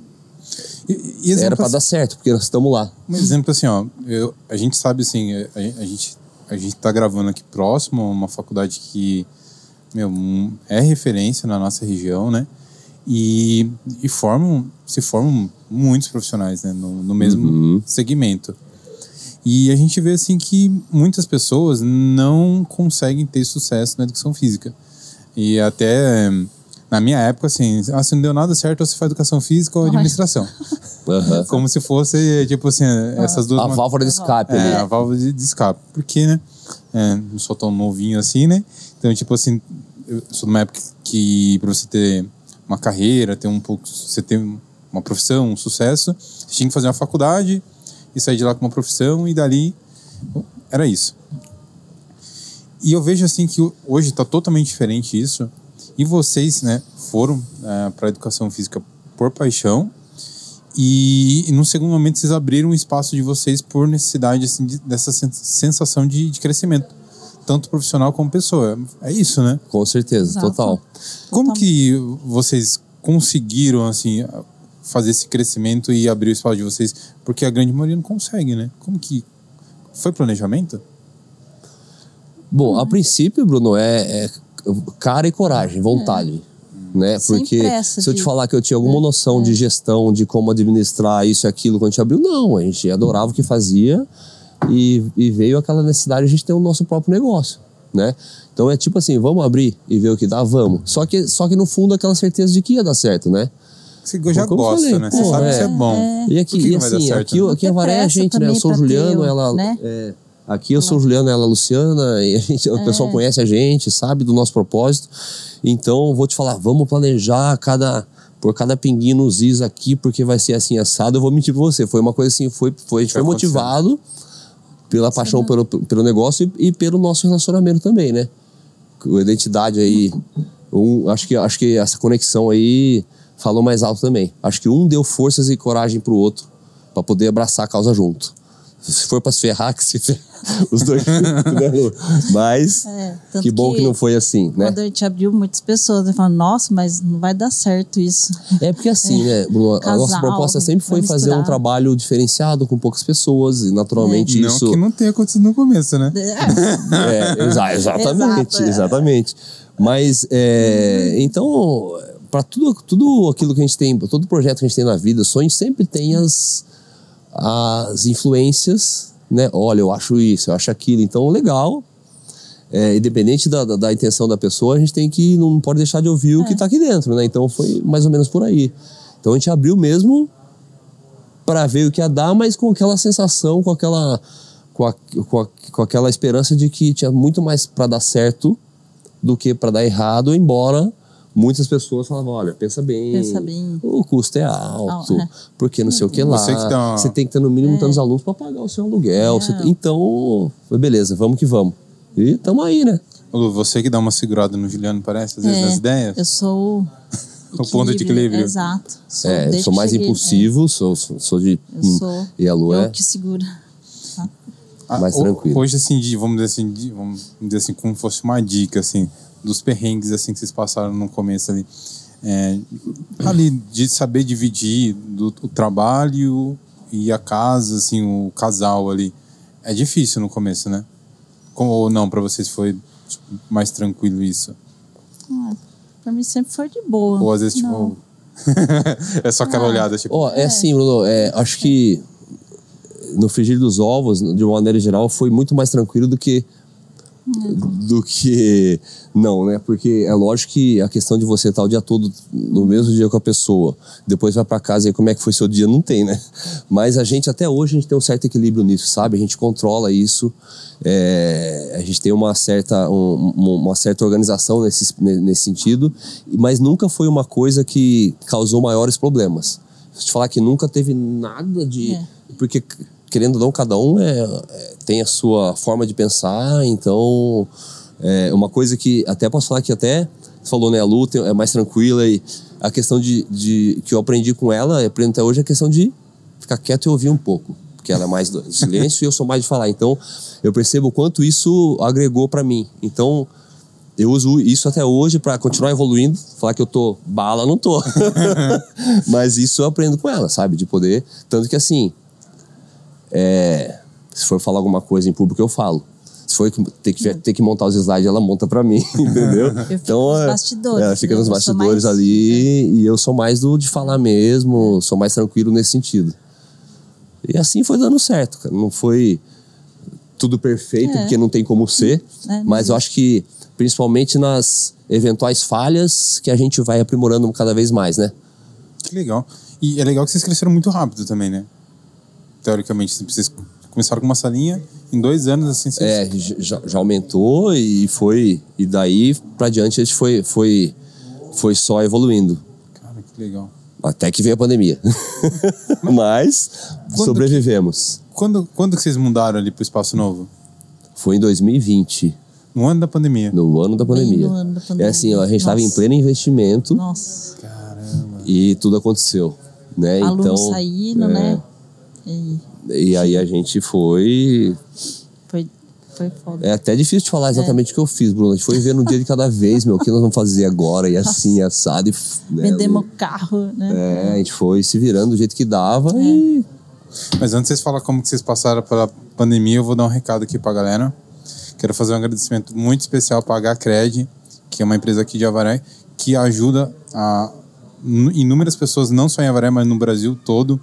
A: E, e
C: era pra
A: assim-
C: dar certo, porque nós estamos lá.
A: Um exemplo assim, ó, eu, a gente sabe assim, a, a gente a gente tá gravando aqui próximo a uma faculdade que meu, é referência na nossa região, né? E, e formam, se formam muitos profissionais, né, no, no mesmo
C: Uhum.
A: segmento. E a gente vê assim que muitas pessoas não conseguem ter sucesso na educação física. E até na minha época assim, ah, se não deu nada certo, você faz educação física ou administração.
C: Aham.
A: Como se fosse, tipo assim, essas duas.
C: A válvula de escape
A: É, a válvula de, de escape. Porque, né? é, não sou tão novinho assim, né? Então, tipo assim, eu sou numa época que pra você ter uma carreira, ter um pouco. Você ter uma profissão, um sucesso, você tinha que fazer uma faculdade e sair de lá com uma profissão e dali. Era isso. E eu vejo assim que hoje está totalmente diferente isso. E vocês, né, foram para a educação física por paixão. E, e no segundo momento vocês abriram um espaço de vocês por necessidade assim, de- dessa sen- sensação de, de crescimento, tanto profissional como pessoa. É isso, né?
C: Com certeza,
B: Exato.
C: total.
A: Como que vocês conseguiram assim fazer esse crescimento e abrir o espaço de vocês? Porque a grande maioria não consegue, né? Como que foi planejamento?
C: Bom, a princípio, Bruno, é, é cara e coragem, vontade. Né?
B: Sem
C: Porque
B: pressa
C: se eu te
B: de-
C: falar que eu tinha alguma noção de gestão, de como administrar isso e aquilo quando a gente abriu, não. A gente adorava o que fazia e, e veio aquela necessidade de a gente ter o nosso próprio negócio. Né? Então é tipo assim, vamos abrir e ver o que dá, vamos. Só que, só que no fundo aquela certeza de que ia dar certo, né?
A: Você já
C: Como
A: gosta,
C: falei,
A: né? Você
C: pô,
A: sabe
C: é.
A: que isso é bom.
C: E aqui,
A: que
C: e assim,
A: certo,
C: aqui,
A: né?
C: aqui a Varé é a gente, né? Eu sou o Juliano,
B: o-
C: ela.
B: né?
C: é, aqui eu sou o Juliano, ela é a Luciana, e a gente, o pessoal conhece a gente, sabe do nosso propósito. Então, vou te falar, vamos planejar cada. Por cada pinguinho nos is aqui, porque vai ser assim assado, eu vou mentir pra você. Foi uma coisa assim, foi, foi, a gente
A: Foi
C: motivado pela paixão pelo, pelo negócio e, e pelo nosso relacionamento também, né? Com a identidade aí. Um, acho, que, acho que essa conexão aí falou mais alto também. Acho que um deu forças e coragem pro outro para poder abraçar a causa junto. Se for para se ferrar, que se ferrar. Os dois né? Mas
B: É,
C: que bom que, não foi assim, né?
B: Quando a gente abriu, muitas pessoas né, falaram, nossa, mas não vai dar certo isso.
C: É porque assim, né, Bruno, a nossa
B: Casal,
C: proposta sempre foi fazer um trabalho diferenciado com poucas pessoas e naturalmente
A: Não
C: isso
A: que não tenha acontecido no começo, né?
C: É, exa- exatamente,
B: Exato, é.
C: exatamente. Mas, é, então, para tudo, tudo aquilo que a gente tem, todo projeto que a gente tem na vida, sonho sempre tem as, as influências, né? Olha, eu acho isso, eu acho aquilo. Então, legal. É, independente da, da, da intenção da pessoa, a gente tem que, não pode deixar de ouvir o que está aqui dentro, né? Então, foi mais ou menos por aí. Então, a gente abriu mesmo para ver o que ia dar, mas com aquela sensação, com aquela, com, a- com, a- com aquela esperança de que tinha muito mais para dar certo do que para dar errado, embora muitas pessoas falavam, olha, pensa bem,
B: Pensa bem.
C: o custo é alto,
B: Ah, é.
C: porque não sei o que lá,
A: Você que tá-
C: você tem que ter no mínimo tantos alunos para pagar o seu aluguel,
B: É.
C: tem- então, beleza, vamos que vamos. E estamos aí, né?
A: Lu, você que dá uma segurada no Juliano, parece, às vezes,
B: É,
A: nas ideias.
B: Eu sou
A: O ponto de equilíbrio.
B: Exato. Sou,
C: É, sou mais
B: cheguei,
C: impulsivo, sou, sou, sou de...
B: Eu
C: hum,
B: sou.
C: E a Lu
B: é,
C: é...
B: o que segura.
A: Ah,
C: mais tranquilo.
A: Hoje, assim, de, vamos dizer assim, de- vamos dizer assim, como fosse uma dica, assim, dos perrengues, assim, que vocês passaram no começo ali. É, ali, de saber dividir do, o trabalho e a casa, assim, o casal ali. É difícil no começo, né? Como, ou não, pra vocês foi tipo, mais tranquilo isso?
B: Ah, pra mim sempre foi de boa.
A: Ou às vezes, tipo,
B: Não.
A: é só aquela olhada, tipo,
C: Ó, é assim, Bruno, é, acho que no frigir dos ovos, de uma maneira geral, foi muito mais tranquilo do que do que não, né? Porque é lógico que a questão de você estar o dia todo no mesmo dia com a pessoa, depois vai para casa e como é que foi seu dia, não tem, né? Mas a gente até hoje a gente tem um certo equilíbrio nisso, sabe? A gente controla isso, é, a gente tem uma certa um- um- uma certa organização nesse nesse sentido, mas nunca foi uma coisa que causou maiores problemas. Eu te falar que nunca teve nada de
B: É.
C: porque querendo ou não cada um é, é- tem a sua forma de pensar então é uma coisa que até posso falar que até falou né a Lu tem- é mais tranquila e a questão de, de que eu aprendi com ela aprendo até hoje é a questão de ficar quieto e ouvir um pouco porque ela é mais do silêncio e eu sou mais de falar então eu percebo o quanto isso agregou para mim então eu uso isso até hoje para continuar evoluindo. Falar que eu tô bala, não tô. Mas isso eu aprendo com ela, sabe? De poder. Tanto que assim. É, se for falar alguma coisa em público, eu falo. Se for ter que, ter que montar os slides, ela monta para mim, entendeu?
B: Eu então, nos é, bastidores.
C: Ela fica nos bastidores mais... ali e eu sou mais do de falar mesmo, sou mais tranquilo nesse sentido. E assim foi dando certo, cara. Não foi tudo perfeito, é. porque não tem como ser, é, mas eu acho que principalmente nas eventuais falhas que a gente vai aprimorando cada vez mais, né?
A: Que legal. E é legal que vocês cresceram muito rápido também, né? Teoricamente, vocês começaram com uma salinha, em dois anos, assim... Vocês...
C: É, já, já, aumentou e foi... E daí pra diante a gente foi, foi, foi só evoluindo.
A: Cara, que legal.
C: Até que veio a pandemia. Mas, Mas sobrevivemos.
A: Que, quando, quando que vocês mudaram ali pro Espaço Novo?
C: Foi em 2020.
A: No ano da pandemia.
C: No ano da pandemia.
B: no ano da pandemia.
C: É assim, ó, a gente estava em pleno investimento.
B: Nossa.
A: Caramba.
C: E tudo aconteceu. Né?
B: Aluno
C: então,
B: saindo,
C: é,
B: né? E...
C: e aí a gente foi.
B: Foi foi foda.
C: É até difícil de falar exatamente é. o que eu fiz, Bruno. A gente foi vendo um dia de cada vez, meu, o que nós vamos fazer agora, e assim, assado. E,
B: né, Vendemos carro, né?
C: É, a gente foi se virando do jeito que dava é. e.
A: Mas antes de vocês falar como que vocês passaram pela pandemia, eu vou dar um recado aqui pra galera. Quero fazer um agradecimento muito especial para a HCred, que é uma empresa aqui de Avaré, que ajuda a inúmeras pessoas, não só em Avaré, mas no Brasil todo,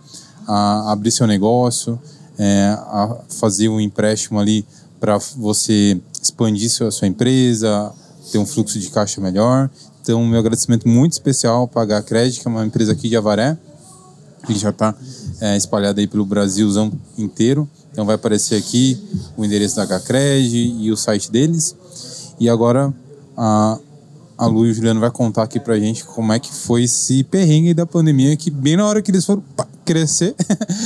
A: a abrir seu negócio, é, a fazer um empréstimo ali para você expandir sua, sua empresa, ter um fluxo de caixa melhor. Então, meu agradecimento muito especial para a HCred, que é uma empresa aqui de Avaré, que já está é, espalhada aí pelo Brasilzão inteiro. Então vai aparecer aqui o endereço da HCred e o site deles. E agora a, a Lu e o Juliano vai contar aqui pra gente como é que foi esse perrengue da pandemia, que bem na hora que eles foram pá, crescer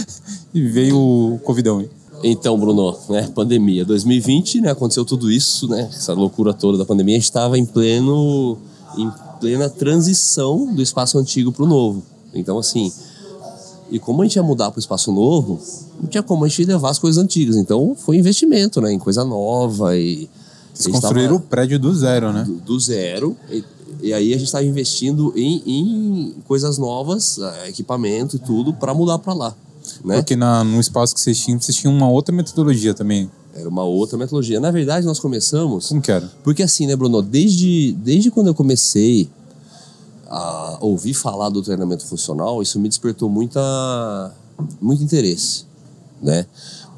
A: e veio o Covidão.
C: Então, Bruno, né, pandemia 2020, né, aconteceu tudo isso, né, essa loucura toda da pandemia, a gente estava em pleno em plena transição do espaço antigo para o novo. Então, assim, e como a gente ia mudar para o espaço novo, não tinha como a gente levar as coisas antigas. Então foi investimento, né? Em coisa nova e.
A: Vocês construíram o prédio do zero, né?
C: Do, do zero. E, e, aí a gente estava investindo em, em, coisas novas, eh, equipamento e tudo, para mudar para lá. Né?
A: Porque na, no espaço que vocês tinham, vocês tinham uma outra metodologia também.
C: Era uma outra metodologia. Na verdade, nós começamos.
A: Como que era?
C: Porque assim, né, Bruno? Desde, desde quando eu comecei a ouvir falar do treinamento funcional, isso me despertou muita, muito interesse, né?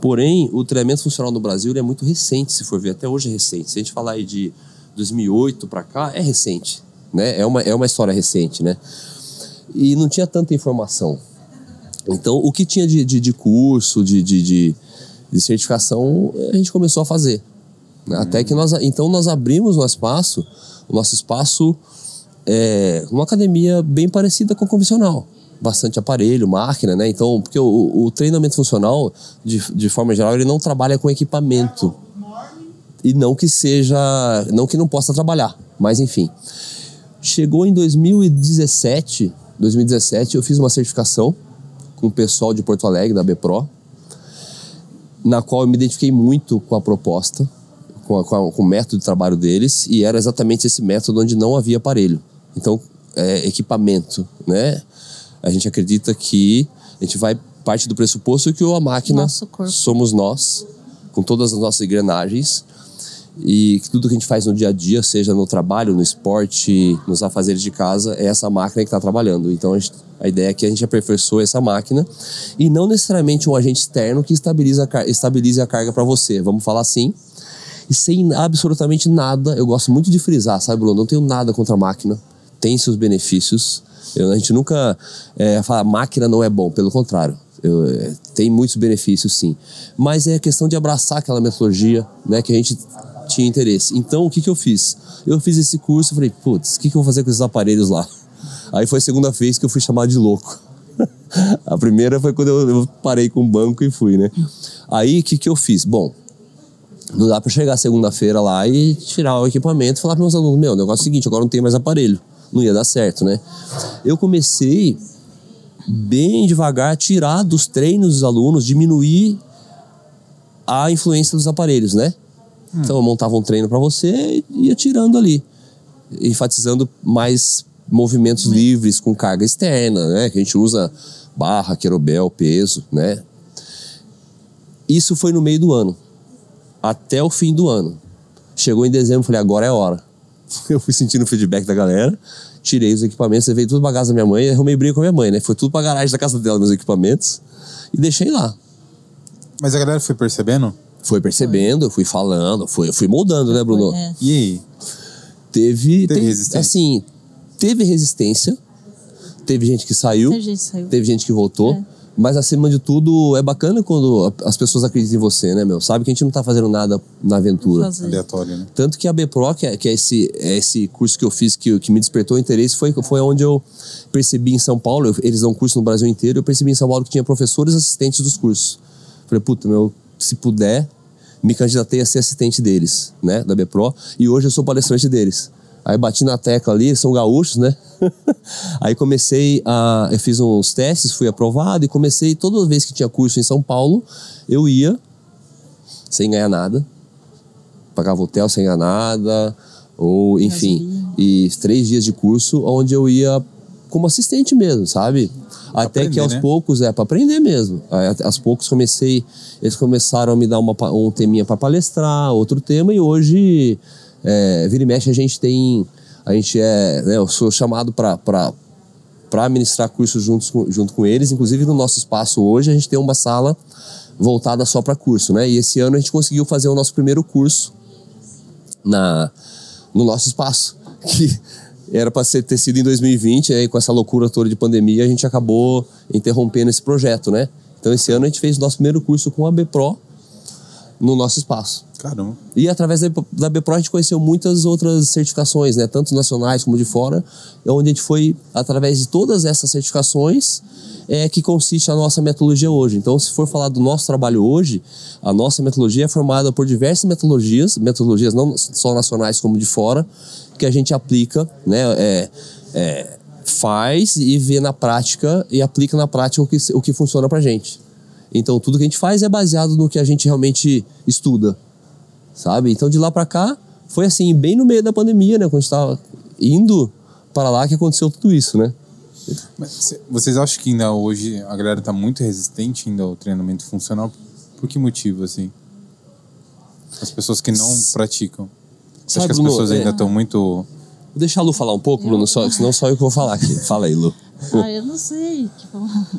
C: Porém, o treinamento funcional no Brasil é muito recente, se for ver, até hoje é recente. Se a gente falar aí de 2008 para cá, é recente, né? É uma, é uma história recente, né? E não tinha tanta informação. Então, o que tinha de, de, de curso, de, de, de, de, certificação, a gente começou a fazer. Né? Até que nós, então, nós abrimos o espaço, o nosso espaço é, uma academia bem parecida com a convencional. Bastante aparelho, máquina, né? Então, porque o, o treinamento funcional, de, de forma geral, ele não trabalha com equipamento. E não que seja. Não que não possa trabalhar, mas enfim. Chegou em 2017, 2017 eu fiz uma certificação com o pessoal de Porto Alegre, da BPRO, na qual eu me identifiquei muito com a proposta, com, a, com, a, com o método de trabalho deles, e era exatamente esse método onde não havia aparelho. Então, é, equipamento, né? A gente acredita que a gente vai parte do pressuposto que a máquina somos nós, com todas as nossas engrenagens, e que tudo que a gente faz no dia a dia, seja no trabalho, no esporte, nos afazeres de casa, é essa máquina que está trabalhando. Então a, gente, a, ideia é que a gente aperfeiçoe essa máquina e não necessariamente um agente externo que estabiliza a, estabilize a carga para você. Vamos falar assim. E sem absolutamente nada, eu gosto muito de frisar, sabe, Bruno? Não tenho nada contra a máquina tem seus benefícios. Eu, a gente nunca é, fala máquina não é bom, pelo contrário. Eu, é, tem muitos benefícios, sim. Mas é questão de abraçar aquela metodologia né, que a gente tinha interesse. Então, o que, que eu fiz? Eu fiz esse curso e falei, putz, o que, que eu vou fazer com esses aparelhos lá? Aí foi a segunda vez que eu fui chamado de louco. a primeira foi quando eu, eu parei com o banco e fui, né? Aí, o que, que eu fiz? Bom, não dá para chegar segunda-feira lá e tirar o equipamento e falar para meus alunos: meu, o negócio é o seguinte, agora não tem mais aparelho não ia dar certo, né? Eu comecei bem devagar a tirar dos treinos dos alunos, diminuir a influência dos aparelhos, né? Então eu montava um treino para você e ia tirando ali, enfatizando mais movimentos livres com carga externa, né? Que a gente usa barra, querobel, peso, né? Isso foi no meio do ano, até o fim do ano. Chegou em dezembro, falei, agora é hora. Eu fui sentindo o feedback da galera, tirei os equipamentos, levei tudo pra casa da minha mãe, arrumei briga com a minha mãe, né? Foi tudo pra garagem da casa dela, meus equipamentos, e deixei lá.
A: Mas a galera foi percebendo?
C: Foi percebendo, eu fui falando, fui, fui moldando, né, Bruno?
B: É.
A: E aí?
C: Teve,
A: Teve
C: teve-
A: resistência?
C: Assim, teve resistência, teve gente que saiu,
B: Teve gente que saiu.
C: teve gente que voltou.
B: É.
C: Mas acima de tudo, é bacana quando as pessoas acreditam em você, né, meu? Sabe que a gente não tá fazendo nada na aventura.
A: Aleatório, né?
C: Tanto que a BPRO, que é, que é esse, é esse curso que eu fiz que, que me despertou interesse, foi, foi onde eu percebi em São Paulo, eu- eles dão curso no Brasil inteiro, eu percebi em São Paulo que tinha professores assistentes dos cursos. Falei, puta, meu, se puder, me candidatei a ser assistente deles, né, da BPRO, e hoje eu sou palestrante deles. Aí bati na tecla ali, são gaúchos, né? Aí comecei a. Eu fiz uns testes, fui aprovado e comecei, toda vez que tinha curso em São Paulo, eu ia, sem ganhar nada, pagava hotel sem ganhar nada, ou enfim, e três dias de curso onde eu ia como assistente mesmo, sabe? Até
A: aprender,
C: que aos
A: né?
C: poucos, é, para aprender mesmo. Aí, aos poucos comecei, eles começaram a me dar uma, um teminha para palestrar, outro tema, e hoje, é, vira e mexe, a gente tem, a gente é, né, eu sou chamado para para ministrar cursos juntos com, junto com eles. Inclusive, no nosso espaço hoje, a gente tem uma sala voltada só para curso, né? E esse ano a gente conseguiu fazer o nosso primeiro curso na, no nosso espaço, que era para ter sido em 2020, aí com essa loucura toda de pandemia, a gente acabou interrompendo esse projeto, né? Então, esse ano a gente fez o nosso primeiro curso com a BPRO no nosso espaço.
A: Caramba.
C: E através da, da BPRO a gente conheceu muitas outras certificações, né? Tanto nacionais como de fora, onde a gente foi, através de todas essas certificações, é que consiste a nossa metodologia hoje. Então, se for falar do nosso trabalho hoje, a nossa metodologia é formada por diversas metodologias, metodologias não só nacionais como de fora, que a gente aplica, né? É, é, faz e vê na prática e aplica na prática o que, o que funciona pra gente. Então, tudo que a gente faz é baseado no que a gente realmente estuda sabe? Então de lá pra cá foi assim, bem no meio da pandemia, né? Quando a gente tava indo para lá que aconteceu tudo isso, né?
A: Mas cê- vocês acham que ainda hoje a galera tá muito resistente ainda ao treinamento funcional? Por que motivo, assim? As pessoas que não praticam. Você acha
C: Sabe,
A: que as
C: Bruno,
A: pessoas
C: é-
A: ainda estão muito...
C: Vou deixar a Lu falar um pouco, Bruno, só, senão só eu que vou falar aqui. Fala aí, Lu.
B: Ah, eu não sei o que falar.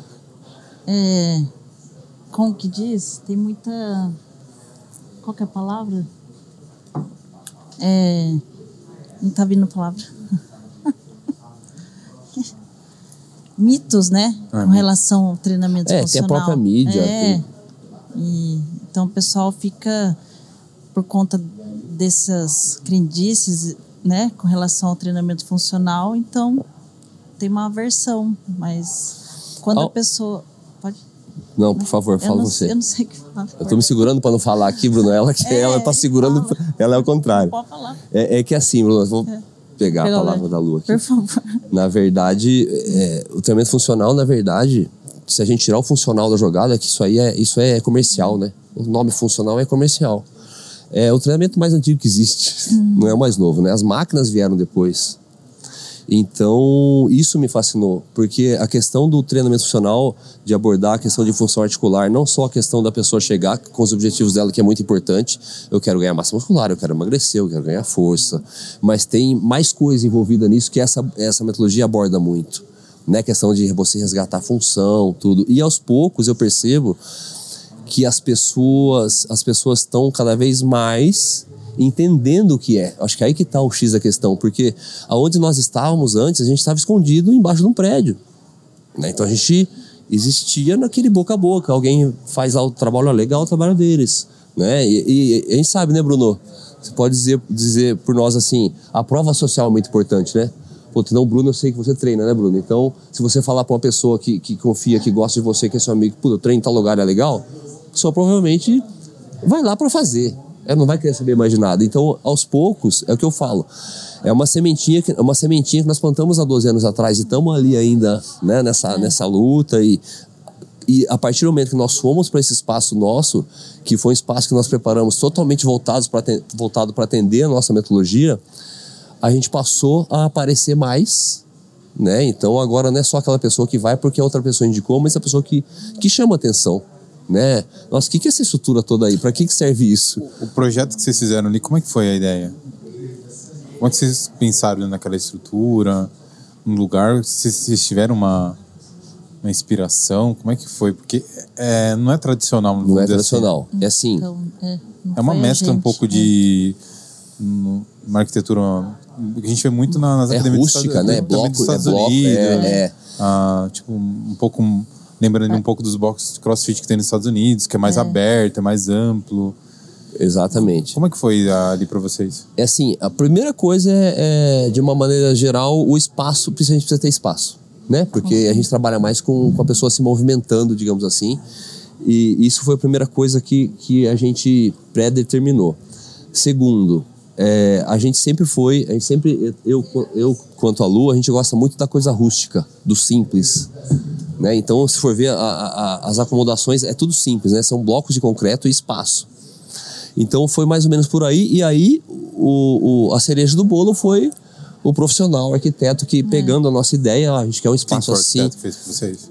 B: É, como que diz? Tem muita. Qual que é a palavra? É, não tá vindo a palavra. Mitos, né?
A: Ah,
B: Com relação ao treinamento
C: É, tem a
B: funcional.
C: própria mídia,
B: É.
C: tem-
B: E, então o pessoal fica por conta dessas crendices, né, com relação ao treinamento funcional, então tem uma aversão, mas quando a pessoa
C: Não, por favor, fala
B: não,
C: você.
B: Eu não sei o que falar.
C: Eu tô me segurando pra não falar aqui, Bruno. Ela que
B: É,
C: ela tá segurando,
B: fala.
C: ela é o contrário.
B: Pode falar.
C: É, é que assim, Bruno, eu vou pegar
B: Pega
C: a palavra da Lu aqui.
B: Por favor.
C: Na verdade, é, o treinamento funcional, na verdade, se a gente tirar o funcional da jogada, é que isso aí é, isso é comercial, né? O nome funcional é comercial. É o treinamento mais antigo que existe, não é o mais novo, né? As máquinas vieram depois. Então, isso me fascinou, porque a questão do treinamento funcional, de abordar a questão de função articular, não só a questão da pessoa chegar com os objetivos dela, que é muito importante, eu quero ganhar massa muscular, eu quero emagrecer, eu quero ganhar força, mas tem mais coisa envolvida nisso que essa, essa metodologia aborda muito. Né? Questão de você resgatar a função, tudo. E aos poucos eu percebo que as pessoas as pessoas estão cada vez mais entendendo o que é. Acho que aí que está o X da questão, porque aonde nós estávamos antes, a gente estava escondido embaixo de um prédio. né? Então a gente existia naquele boca a boca. Alguém faz lá o trabalho legal, o trabalho deles. Né? E, e a gente sabe, né, Bruno? Você pode dizer, dizer por nós assim, a prova social é muito importante, né? Pô, não, Bruno, eu sei que você treina, né, Bruno? Então, se você falar pra uma pessoa que, que confia, que gosta de você, que é seu amigo, pô, treino em tal lugar, é legal, pessoa provavelmente vai lá pra fazer. Ela não vai querer saber mais de nada. Então, aos poucos, é o que eu falo. É uma sementinha que, é uma sementinha que nós plantamos há 12 anos atrás e estamos ali ainda, né, nessa, nessa luta e e a partir do momento que nós fomos para esse espaço nosso, que foi um espaço que nós preparamos totalmente voltados pra, voltado para atender a nossa metodologia, a gente passou a aparecer mais, né? Então agora não é só aquela pessoa que vai porque a outra pessoa indicou, mas a pessoa que, que chama atenção, né? Nossa, o que, que é essa estrutura toda aí? Para que, que serve isso?
A: O projeto que vocês fizeram ali, como é que foi a ideia? Como é que vocês pensaram naquela estrutura, no lugar? Vocês, vocês tiveram uma, uma inspiração? Como é que foi? Porque é, não é tradicional.
C: Não é
A: dizer assim.
C: tradicional. É assim,
B: Então, é,
A: É uma mescla um
B: gente,
A: pouco
B: é.
A: de uma arquitetura que a gente vê muito na- nas
C: é
A: academias dos
C: rústica,
A: Estados-
C: né? É bloco, é bloco,
A: Unidos,
C: é, é.
A: Ah, tipo um pouco lembrando um pouco dos boxes de CrossFit que tem nos Estados Unidos, que é mais aberto, é mais amplo.
C: Exatamente.
A: Como é que foi ali pra vocês?
C: É assim, a primeira coisa é, é, de uma maneira geral, o espaço, a gente precisa ter espaço, né? Porque a gente trabalha mais com, com a pessoa se movimentando, digamos assim. E isso foi a primeira coisa que, que a gente pré-determinou. Segundo, é, a gente sempre foi, a gente sempre, eu, eu quanto a Lu, a gente gosta muito da coisa rústica, do simples. Né? Então, se for ver a- a- a- as acomodações, é tudo simples, né? São blocos de concreto e espaço. Então foi mais ou menos por aí. E aí o, o- a cereja do bolo foi o profissional, o arquiteto que pegando a nossa ideia, ah, a gente quer um
A: Quem
C: espaço
A: o
C: assim.
A: fez pra vocês?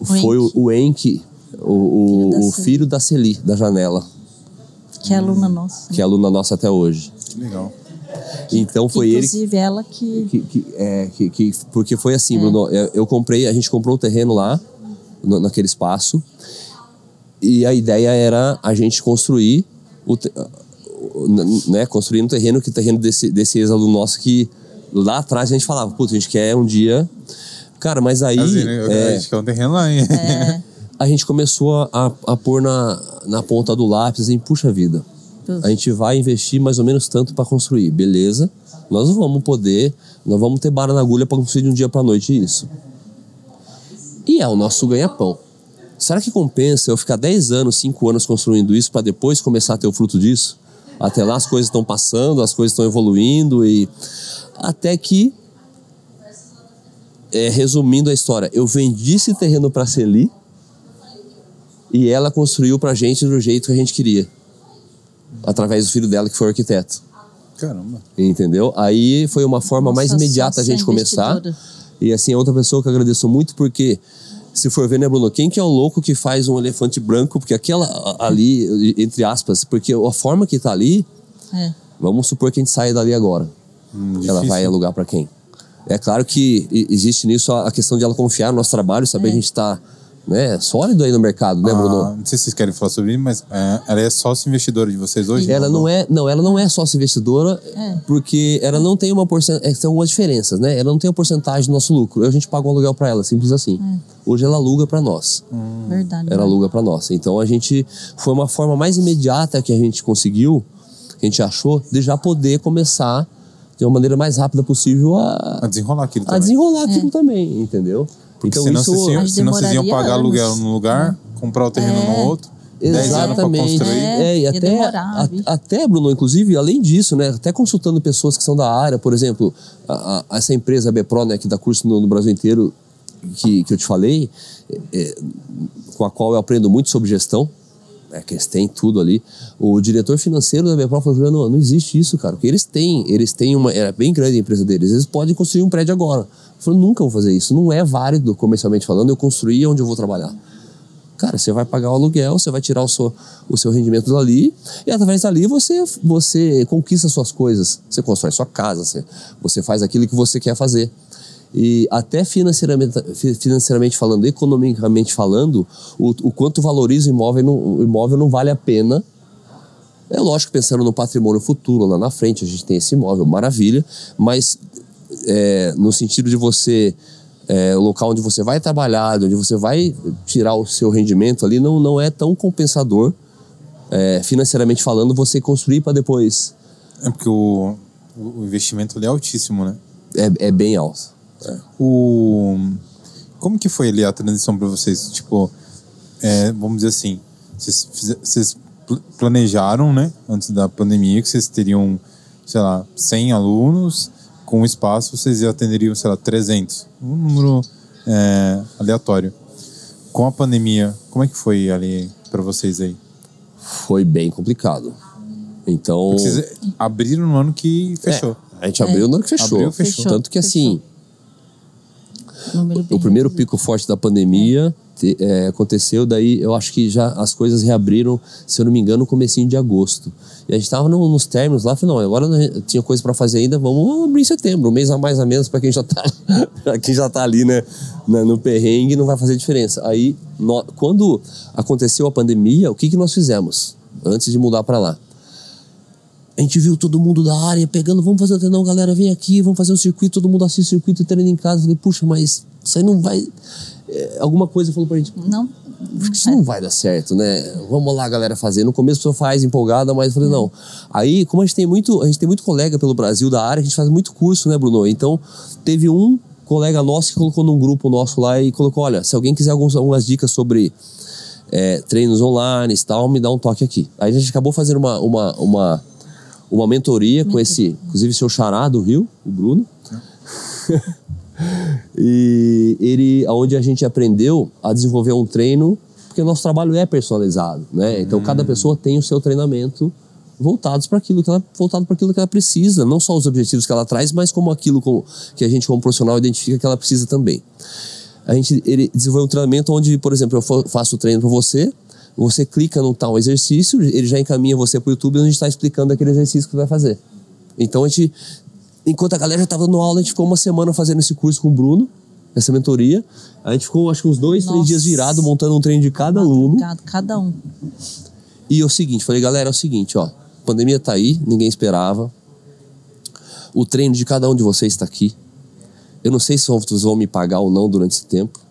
B: O
C: Foi o,
B: Enki.
C: o Enki, o, o,
B: Filho da
C: o filho da Celi, da janela,
B: Que é aluna nossa.
C: que é aluna nossa até hoje.
A: Que legal.
C: Então foi ele
B: Inclusive ela que.
C: que, que- é, que, que- porque foi assim, Bruno, eu, eu comprei, a gente comprou um terreno lá, no- naquele espaço, e a ideia era a gente construir o, te- o- né, construir um terreno que terreno desse, desse ex-aluno nosso que lá atrás a gente falava, putz, a gente quer um dia. Cara, mas aí
A: Assim, né?
C: é,
A: A gente quer um terreno lá, hein?
C: a gente começou a, a, a pôr na, na ponta do lápis assim, puxa vida. A gente vai investir mais ou menos tanto para construir, beleza? Nós não vamos poder, não vamos ter bala na agulha para construir de um dia para noite isso. E é o nosso ganha-pão. Será que compensa eu ficar 10 anos, 5 anos construindo isso para depois começar a ter o fruto disso? Até lá as coisas estão passando, as coisas estão evoluindo e até que é, resumindo a história, eu vendi esse terreno para Celi e ela construiu pra gente do jeito que a gente queria. Através do filho dela, que foi o arquiteto.
A: Caramba.
C: Entendeu? Aí foi uma forma mais
B: Nossa
C: imediata a gente começar. E assim, é outra pessoa que eu agradeço muito, porque se for ver, né, Bruno, quem que é o louco que faz um elefante branco? Porque aquela ali, entre aspas, porque a forma que tá ali,
B: É.
C: vamos supor que a gente saia dali agora.
A: Hum,
C: Ela
A: difícil.
C: vai alugar para quem? É claro que existe nisso a questão de ela confiar no nosso trabalho, saber que a gente está né, sólido aí no mercado, né, Bruno?
A: Ah, não sei se vocês querem falar sobre isso, mas é, ela é sócio investidora de vocês hoje?
C: Ela não é, não, ela não é sócia investidora,
B: É.
C: porque ela não tem uma porcentagem, tem algumas diferenças, né? Ela não tem uma porcentagem do nosso lucro. A gente paga um aluguel para ela, simples assim. Hoje ela aluga para nós.
B: Verdade.
C: Ela aluga para nós. Então a gente foi uma forma mais imediata que a gente conseguiu, que a gente achou, de já poder começar de uma maneira mais rápida possível a,
A: A desenrolar aquilo
C: a
A: também.
C: desenrolar aquilo também, entendeu?
A: Porque
C: então
A: senão,
C: isso
A: vocês senão vocês iam pagar aluguel
B: anos.
A: num lugar, comprar o terreno
B: É.
A: no outro, 10 anos pra
C: Exatamente.
A: construir.
C: É, e até,
B: demorar,
C: a- até, Bruno, inclusive, além disso, né? Até consultando pessoas que são da área, por exemplo, a- a- essa empresa BPRO, né, que dá curso no, no Brasil inteiro, que, que eu te falei, é, é, com a qual eu aprendo muito sobre gestão, é, que eles têm tudo ali. O diretor financeiro da BPRO falou, Juliano, não existe isso, cara. Porque eles têm, eles têm uma. É bem grande a empresa deles, eles podem construir um prédio agora. Eu nunca vou fazer isso. Não é válido, comercialmente falando, eu construir onde eu vou trabalhar. Cara, você vai pagar o aluguel, você vai tirar o seu, o seu rendimento dali, e através dali você, você conquista suas coisas. Você constrói sua casa, você, você faz aquilo que você quer fazer. E até financeiramente, fi- financeiramente falando, economicamente falando, o, o quanto valoriza o imóvel, não, o imóvel não vale a pena. É lógico, pensando no patrimônio futuro, lá na frente, a gente tem esse imóvel, maravilha, mas é, no sentido de você é, o local onde você vai trabalhar, onde você vai tirar o seu rendimento ali, não, não é tão compensador, é, financeiramente falando, você construir para depois.
A: É porque o, o investimento ali é altíssimo, né?
C: É, é bem alto.
A: O, como que foi ali a transição para vocês? Tipo, é, vamos dizer assim, vocês, planejaram, né, antes da pandemia, que vocês teriam, sei lá, 100 alunos, com espaço vocês atenderiam, sei lá, 300. Um número é, aleatório. com a pandemia, como é que foi ali para vocês aí?
C: Foi bem complicado. Então.
A: Vocês abriram no ano que fechou.
C: É, a gente abriu no ano que fechou.
A: Abriu, fechou.
C: Tanto que assim. O primeiro
B: reduzido.
C: pico forte da pandemia te- é, aconteceu, daí eu acho que já as coisas reabriram, se eu não me engano, no comecinho de agosto. E a gente tava no- nos términos lá, falei, não, agora não- tinha coisa para fazer ainda, vamos abrir em setembro, um mês a mais a menos para quem já tá, pra quem já tá ali, né, na- no perrengue, não vai fazer diferença. Aí, nó- quando aconteceu a pandemia, o que que nós fizemos antes de mudar para lá? A gente viu todo mundo da área pegando, vamos fazer o treinão, galera, vem aqui, vamos fazer um circuito, todo mundo assiste o circuito e treina em casa. Eu falei, puxa, mas isso aí não vai. é, alguma coisa falou pra gente,
B: Não.
C: acho que isso não vai dar certo, né? Vamos lá, galera, fazer. No começo a pessoa faz empolgada, mas eu falei, não. Aí, como a gente tem muito, a gente tem muito colega pelo Brasil da área, a gente faz muito curso, né, Bruno? Então, teve um colega nosso que colocou num grupo nosso lá e colocou, olha, se alguém quiser alguns, algumas dicas sobre é, treinos online e tal, me dá um toque aqui. Aí a gente acabou fazendo uma, uma, uma, uma mentoria com esse, inclusive, seu xará do Rio, o Bruno. e ele, onde a gente aprendeu a desenvolver um treino, porque o nosso trabalho é personalizado, né? Então cada pessoa tem o seu treinamento voltados para aquilo que ela voltado para aquilo que ela precisa, não só os objetivos que ela traz, mas como aquilo que a gente como profissional identifica que ela precisa também. A gente ele desenvolveu um treinamento onde, por exemplo, eu fa- faço o treino para você, você clica no tal exercício, ele já encaminha você para o YouTube e a gente está explicando aquele exercício que você vai fazer. Então a gente, enquanto a galera já estava dando aula, a gente ficou uma semana fazendo esse curso com o Bruno, essa mentoria. A gente ficou acho que uns dois, três
B: Nossa.
C: dias virado montando um treino de cada aluno.
B: Cada, cada um.
C: E é o seguinte, falei, galera, é o seguinte, ó, a pandemia tá aí, ninguém esperava. O treino de cada um de vocês está aqui. Eu não sei se vocês vão me pagar ou não durante esse tempo.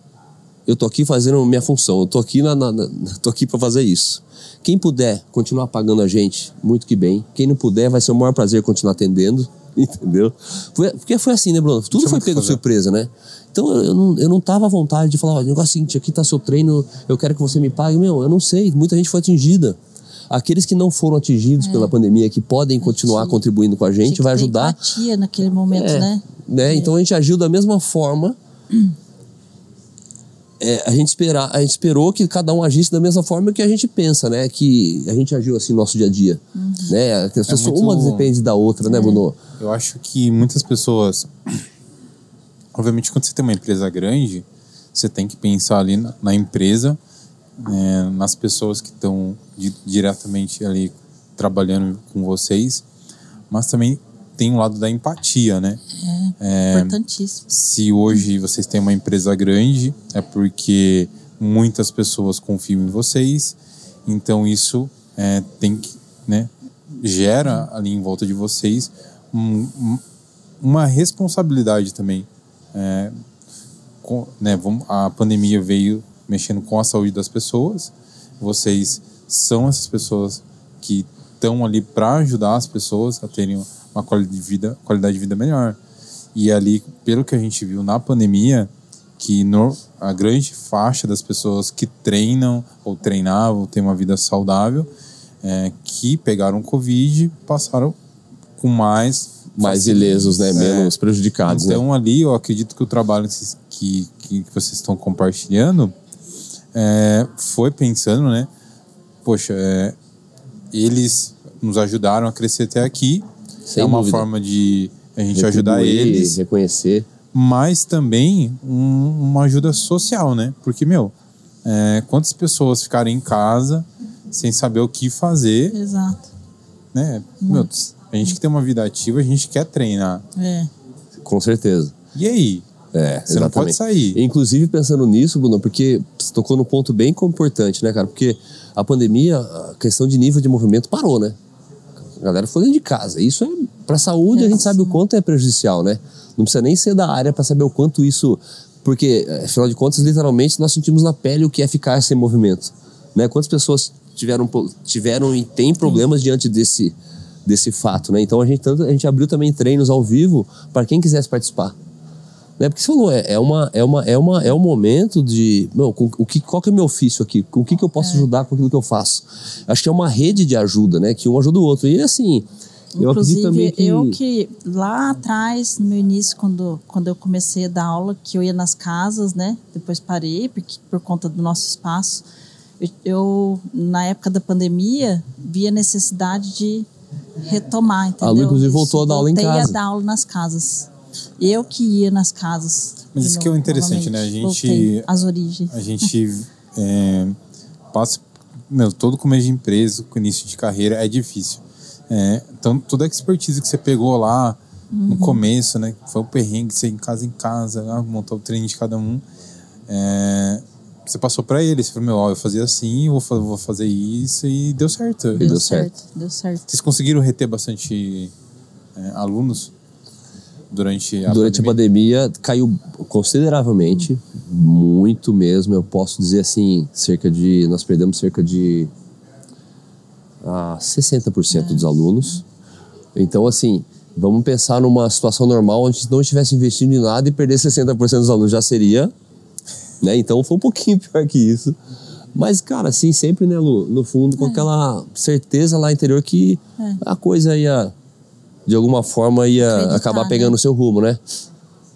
C: Eu tô aqui fazendo a minha função, eu tô aqui na, na, na- tô aqui para fazer isso. Quem puder continuar pagando a gente, muito que bem. Quem não puder, vai ser o maior prazer continuar atendendo, entendeu? Foi- porque foi assim, né, Bruno? Tudo foi pego de surpresa, né? Então eu, não, eu não tava à vontade de falar, ó, o negócio é o seguinte, aqui tá seu treino, eu quero que você me pague. Meu, eu não sei, muita gente foi atingida. Aqueles que não foram atingidos pela pandemia, que podem continuar contribuindo com a gente, vai ajudar.
B: empatia naquele momento,
C: É,
B: né?
C: né? Então a gente agiu da mesma forma. É, a, gente esperar, a gente esperou que cada um agisse da mesma forma que a gente pensa, né? Que a gente agiu assim no nosso dia a dia. Né? Que as pessoas,
A: muito-
C: Uma depende da outra, né, Bruno?
A: Eu acho que muitas pessoas. Obviamente, quando você tem uma empresa grande, você tem que pensar ali na, na empresa, é, nas pessoas que estão di- diretamente ali trabalhando com vocês, mas também tem um lado da empatia, né?
B: É, importantíssimo.
A: Se hoje vocês têm uma empresa grande, é porque muitas pessoas confiam em vocês, então isso é, tem que, né, gera ali em volta de vocês um- um- uma responsabilidade também. É, com- né, vamos- a pandemia veio mexendo com a saúde das pessoas, vocês são essas pessoas que estão ali para ajudar as pessoas a terem uma qualidade de vida, qualidade de vida melhor. E ali, pelo que a gente viu na pandemia, que no- a grande faixa das pessoas que treinam ou treinavam, têm uma vida saudável, é, que pegaram Covid, passaram com mais
C: Mais ilesos, né?
A: É.
C: Menos prejudicados, né?
A: então ali eu acredito que o trabalho que, que, que vocês estão compartilhando é, foi pensando, né? Poxa, é, eles nos ajudaram a crescer até aqui.
C: Sem
A: é uma
C: dúvida.
A: forma de a gente ajudar
C: Retribuir,
A: eles,
C: Reconhecer.
A: mas também um- uma ajuda social, né? Porque, meu, é, quantas pessoas ficaram em casa sem saber o que fazer,
B: Exato.
A: né? Meu, a gente que tem uma vida ativa, a gente quer treinar.
B: É.
C: Com certeza.
A: E aí?
C: É,
A: Você não pode
C: exatamente.
A: sair.
C: Inclusive, pensando nisso, Bruno, porque você tocou num ponto bem importante, né, cara? Porque a pandemia, a questão de nível de movimento parou, né? A galera ficou dentro de casa. Isso é pra saúde, a gente sabe o quanto é prejudicial, né? Não precisa nem ser da área para saber o quanto isso. Porque, eh, afinal de contas, literalmente, nós sentimos na pele o que é ficar sem movimento. Né? Quantas pessoas tiveram, tiveram e têm problemas diante desse, desse fato, né? Então a gente, tanto, a gente abriu também treinos ao vivo para quem quisesse participar né? Porque você falou, é, é, uma, é, uma, é, uma, é um momento de. Com, o que, qual que é o meu ofício aqui? Com o que, que eu posso ajudar com aquilo que eu faço? Acho que é uma rede de ajuda, né? Que um ajuda o outro. E assim, Eu acredito
B: Inclusive,
C: também que-
B: eu que lá atrás, no meu início, quando, quando eu comecei a dar aula, que eu ia nas casas, né? Depois parei, porque, por conta do nosso espaço. Eu, eu, na época da pandemia, vi a necessidade de retomar, entendeu?
C: Lu, inclusive, voltou a dar aula em
B: Voltei
C: casa.
B: a dar aula nas casas. Eu que ia nas casas.
A: Mas isso que é o
B: novo,
A: interessante, né? A gente-
B: Voltei às origens.
A: A gente é, passa. Meu, todo começo de empresa, com início de carreira, é difícil. É, então, toda a expertise que você pegou lá
B: Uhum.
A: no começo, né? Foi o perrengue, você em casa em casa, ah, montar o treino de cada um. é, você passou para ele, você falou, meu, ó, eu fazia assim, eu vou, vou fazer isso, e deu certo.
C: deu certo.
B: Deu certo.
A: Vocês conseguiram reter bastante é, alunos durante a
C: Durante a pandemia caiu consideravelmente, muito mesmo. Eu posso dizer assim, cerca de. Nós perdemos cerca de ah, 60% dos alunos. Então, assim, vamos pensar numa situação normal onde não estivesse investindo em nada e perder 60% dos alunos já seria. Né? Então foi um pouquinho pior que isso. Mas, cara, assim, sempre, né, Lu, no fundo, com aquela certeza lá interior que a coisa ia, de alguma forma, ia
B: Acreditar,
C: acabar
B: né?
C: pegando o seu rumo, né?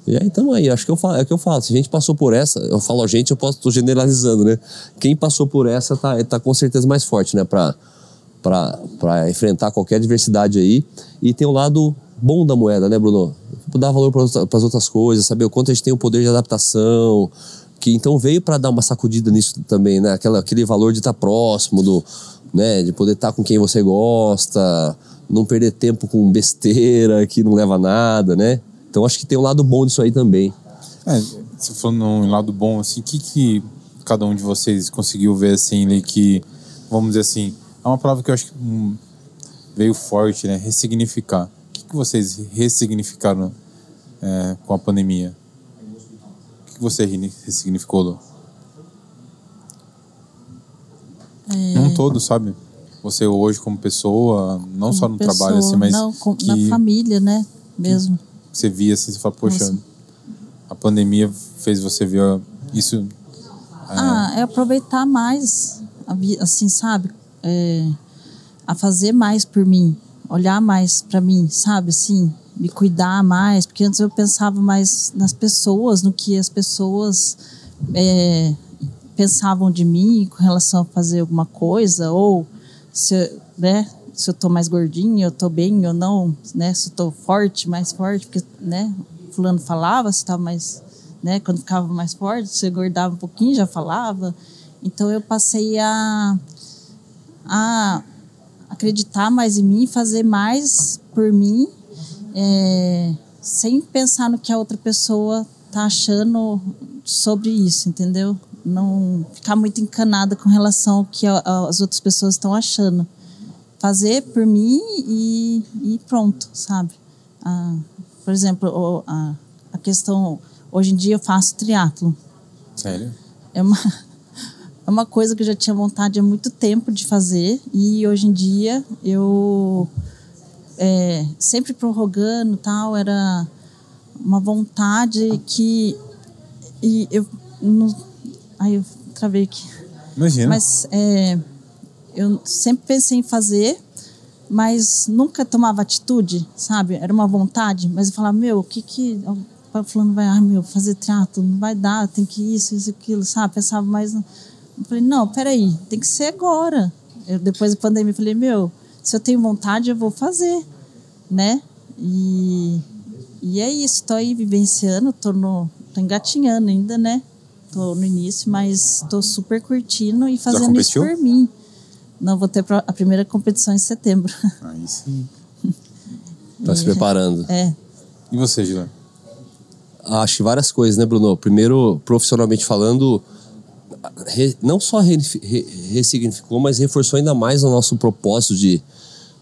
C: E aí, então aí, acho que eu falo, é o que eu falo. Se a gente passou por essa, eu falo a gente, eu posso, tô generalizando, né? Quem passou por essa tá, tá com certeza mais forte, né? Pra, pra, pra enfrentar qualquer adversidade aí. E tem o lado bom da moeda, né, Bruno? Dar valor para as outras coisas, saber o quanto a gente tem o poder de adaptação. Que então veio para dar uma sacudida nisso também, né? Aquela, aquele valor de estar próximo, do, né? De poder estar com quem você gosta, não perder tempo com besteira que não leva a nada, né? Então acho que tem um lado bom disso aí também.
A: É, se for num lado bom, assim, o que, que cada um de vocês conseguiu ver, assim, ali, que, vamos dizer assim, é uma palavra que eu acho que hum, veio forte, né? Ressignificar. O que, que vocês ressignificaram é, com a pandemia? O que, que você re- ressignificou, Lu? Num todo, sabe? Você hoje como pessoa, não só no
B: Como
A: trabalho,
B: pessoa,
A: assim, mas
B: não, com-
A: que
B: na família, né? Mesmo.
A: você via assim, você fala, poxa,
B: Nossa.
A: a pandemia fez você ver isso
B: Ah, é aproveitar mais, assim, sabe? É, a fazer mais por mim, olhar mais para mim, sabe? Assim, me cuidar mais, porque antes eu pensava mais nas pessoas, no que as pessoas é, pensavam de mim com relação a fazer alguma coisa, ou se, eu- né? Se eu tô mais gordinha, eu tô bem ou não, né? Se eu tô forte, mais forte, porque, né? Fulano falava, se tava mais, né? Quando ficava mais forte, se eu engordava um pouquinho, já falava. Então eu passei a, a acreditar mais em mim, fazer mais por mim, é, sem pensar no que a outra pessoa tá achando sobre isso, entendeu? Não ficar muito encanada com relação ao que a- a- as outras pessoas estão achando. Fazer por mim e, e pronto, sabe? Ah, por exemplo, a, a questão. Hoje em dia eu faço triatlo.
A: sério.
B: É uma, é uma coisa que eu já tinha vontade há muito tempo de fazer e hoje em dia eu é, sempre prorrogando tal era uma vontade que e eu não, aí eu travei aqui
A: Imagina.
B: mas é, eu sempre pensei em fazer, mas nunca tomava atitude, sabe? Era uma vontade, mas eu falava, meu, o que que... O fulano vai, ah, meu, fazer teatro, não vai dar, tem que isso, isso, aquilo, sabe? Pensava mais... Eu falei, não, peraí, tem que ser agora. Eu, depois da pandemia, eu falei, meu, se eu tenho vontade, eu vou fazer, né? E, e é isso, tô aí vivenciando, tô, no, tô engatinhando ainda, né? Tô no início, mas tô super curtindo e fazendo isso por mim. Não, vou ter a primeira competição em setembro.
A: Aí sim.
C: Tá se preparando.
B: É,
A: E você, Gila?
C: Acho várias coisas, né, Bruno? Primeiro, profissionalmente falando, re- não só re- re- ressignificou, mas reforçou ainda mais o nosso propósito de,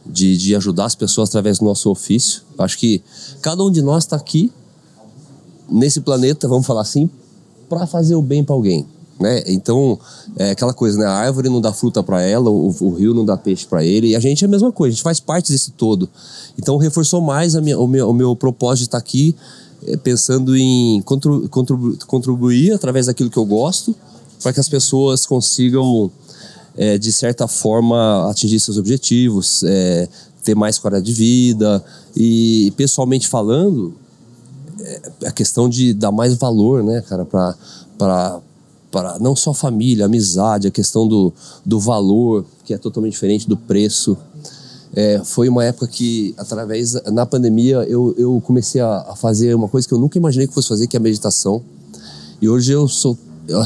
C: de, de ajudar as pessoas através do nosso ofício. Acho que cada um de nós está aqui, nesse planeta, vamos falar assim, para fazer o bem para alguém. Né? Então, é aquela coisa, né? A árvore não dá fruta para ela, o, o rio não dá peixe para ele, e a gente é a mesma coisa, a gente faz parte desse todo. Então, reforçou mais minha, o, meu, o meu propósito de estar aqui, é, pensando em contru, contribu- contribuir através daquilo que eu gosto, para que as pessoas consigam, é, de certa forma, atingir seus objetivos, é, ter mais qualidade de vida e pessoalmente falando a questão de dar mais valor, né, cara, para para não só família, amizade, a questão do, do valor que é totalmente diferente do preço. É, foi uma época que, através, na pandemia, eu, eu comecei a, a, fazer uma coisa que eu nunca imaginei que fosse fazer, que é a meditação. E hoje eu sou.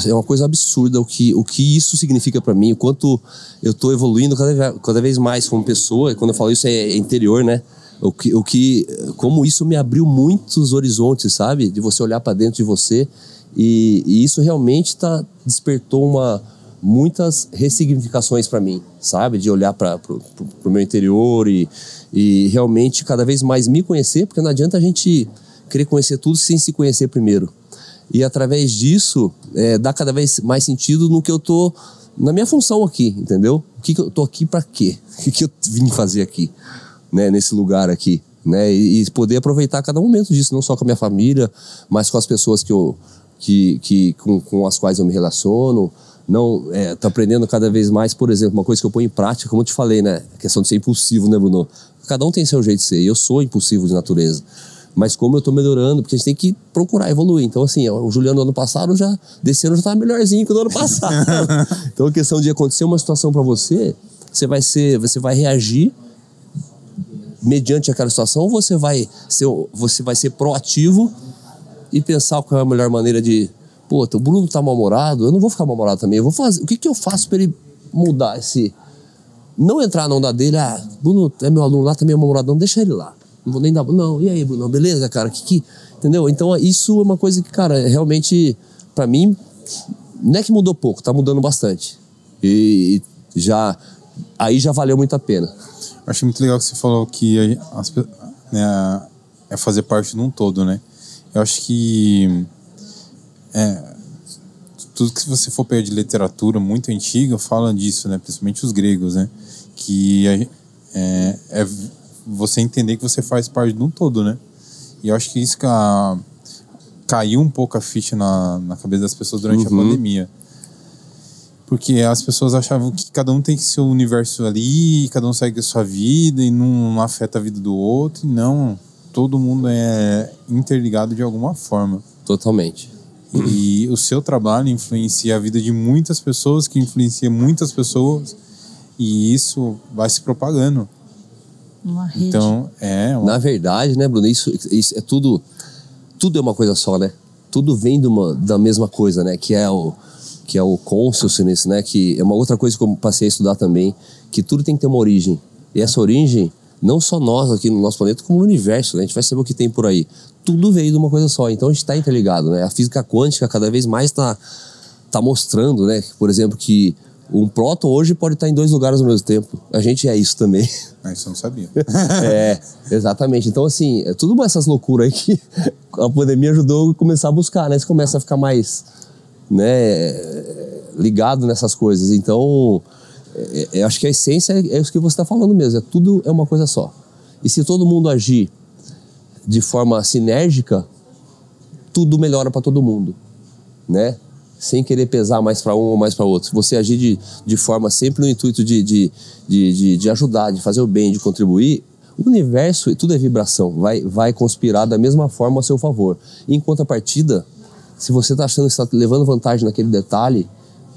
C: É uma coisa absurda o que, o que isso significa para mim, o quanto eu tô evoluindo cada, cada vez mais como pessoa. E quando eu falo isso, é, é interior, né? O que, o que, como isso me abriu muitos horizontes, sabe? De você olhar para dentro de você. E, e isso realmente tá, despertou uma muitas ressignificações para mim, sabe? De olhar para o meu interior e, e realmente cada vez mais me conhecer, porque não adianta a gente querer conhecer tudo sem se conhecer primeiro. E através disso, é, dá cada vez mais sentido no que eu tô na minha função aqui, entendeu? O que, que eu tô aqui para quê? O que, que eu vim fazer aqui, né? Nesse lugar aqui, né? E, e, poder aproveitar cada momento disso, não só com a minha família, mas com as pessoas que eu, que, que com, com as quais eu me relaciono, não é, tô aprendendo cada vez mais, por exemplo, uma coisa que eu ponho em prática, como eu te falei, né? A questão de ser impulsivo, né, Bruno? Cada um tem seu jeito de ser. Eu sou impulsivo de natureza. Mas como eu tô melhorando, porque a gente tem que procurar evoluir. Então, assim, o Juliano ano passado já, desse ano já tava melhorzinho que o ano passado. então, a questão de acontecer uma situação para você, você vai ser, você vai reagir mediante aquela situação ou você vai ser, você vai ser proativo e pensar qual é a melhor maneira de pô, o Bruno tá mal-humorado, eu não vou ficar mal-humorado também. Eu vou fazer. O que, que eu faço para ele mudar esse. Não entrar na onda dele, ah, Bruno é meu aluno lá, também é mal-humorado, não, deixa ele lá. Não vou nem dar. Não, e aí, Bruno, beleza, cara? Que, que... Entendeu? Então, isso é uma coisa que, cara, realmente, para mim, não é que mudou pouco, tá mudando bastante. E já. Aí já valeu muito a pena.
A: Achei muito legal que você falou que as, né, é fazer parte de um todo, né? Eu acho que é, tudo que você for pegar de literatura muito antiga fala disso, né? Principalmente os gregos, né? Que é, é, é você entender que você faz parte de um todo, né? E eu acho que isso que a, caiu um pouco a ficha na, na cabeça das pessoas durante uhum. a pandemia. Porque as pessoas achavam que cada um tem o universo ali, cada um segue a sua vida e não, afeta a vida do outro. E não, todo mundo é interligado de alguma forma.
C: Totalmente.
A: E o seu trabalho influencia a vida de muitas pessoas, que influencia muitas pessoas, e isso vai se propagando.
B: Uma rede.
A: Então, é.
C: Uma... Na verdade, né, Bruno, isso, isso é tudo. Tudo é uma coisa só, né? Tudo vem de uma, da mesma coisa, né? Que é o que é o consciousness, né? Que é uma outra coisa que eu passei a estudar também, que tudo tem que ter uma origem. E essa origem, não só nós aqui no nosso planeta, como no universo, né? A gente vai saber o que tem por aí tudo veio de uma coisa só. Então a gente está interligado, né? A física quântica cada vez mais está tá mostrando, né? Por exemplo, que um próton hoje pode estar em dois lugares ao mesmo tempo. A gente é isso também.
A: Mas isso eu não sabia.
C: é, exatamente. Então, assim, é tudo essas loucuras aí que a pandemia ajudou a começar a buscar, né? Você começa a ficar mais, né, ligado nessas coisas. Então, é, é, acho que a essência é, é isso que você está falando mesmo. É tudo é uma coisa só. E se todo mundo agir de forma sinérgica, tudo melhora para todo mundo, né? Sem querer pesar mais para um ou mais para outro. Você agir de, de forma sempre no intuito de, de, de, de, de ajudar, de fazer o bem, de contribuir, o universo, tudo é vibração, vai, vai conspirar da mesma forma a seu favor. em contrapartida, se você está achando que está levando vantagem naquele detalhe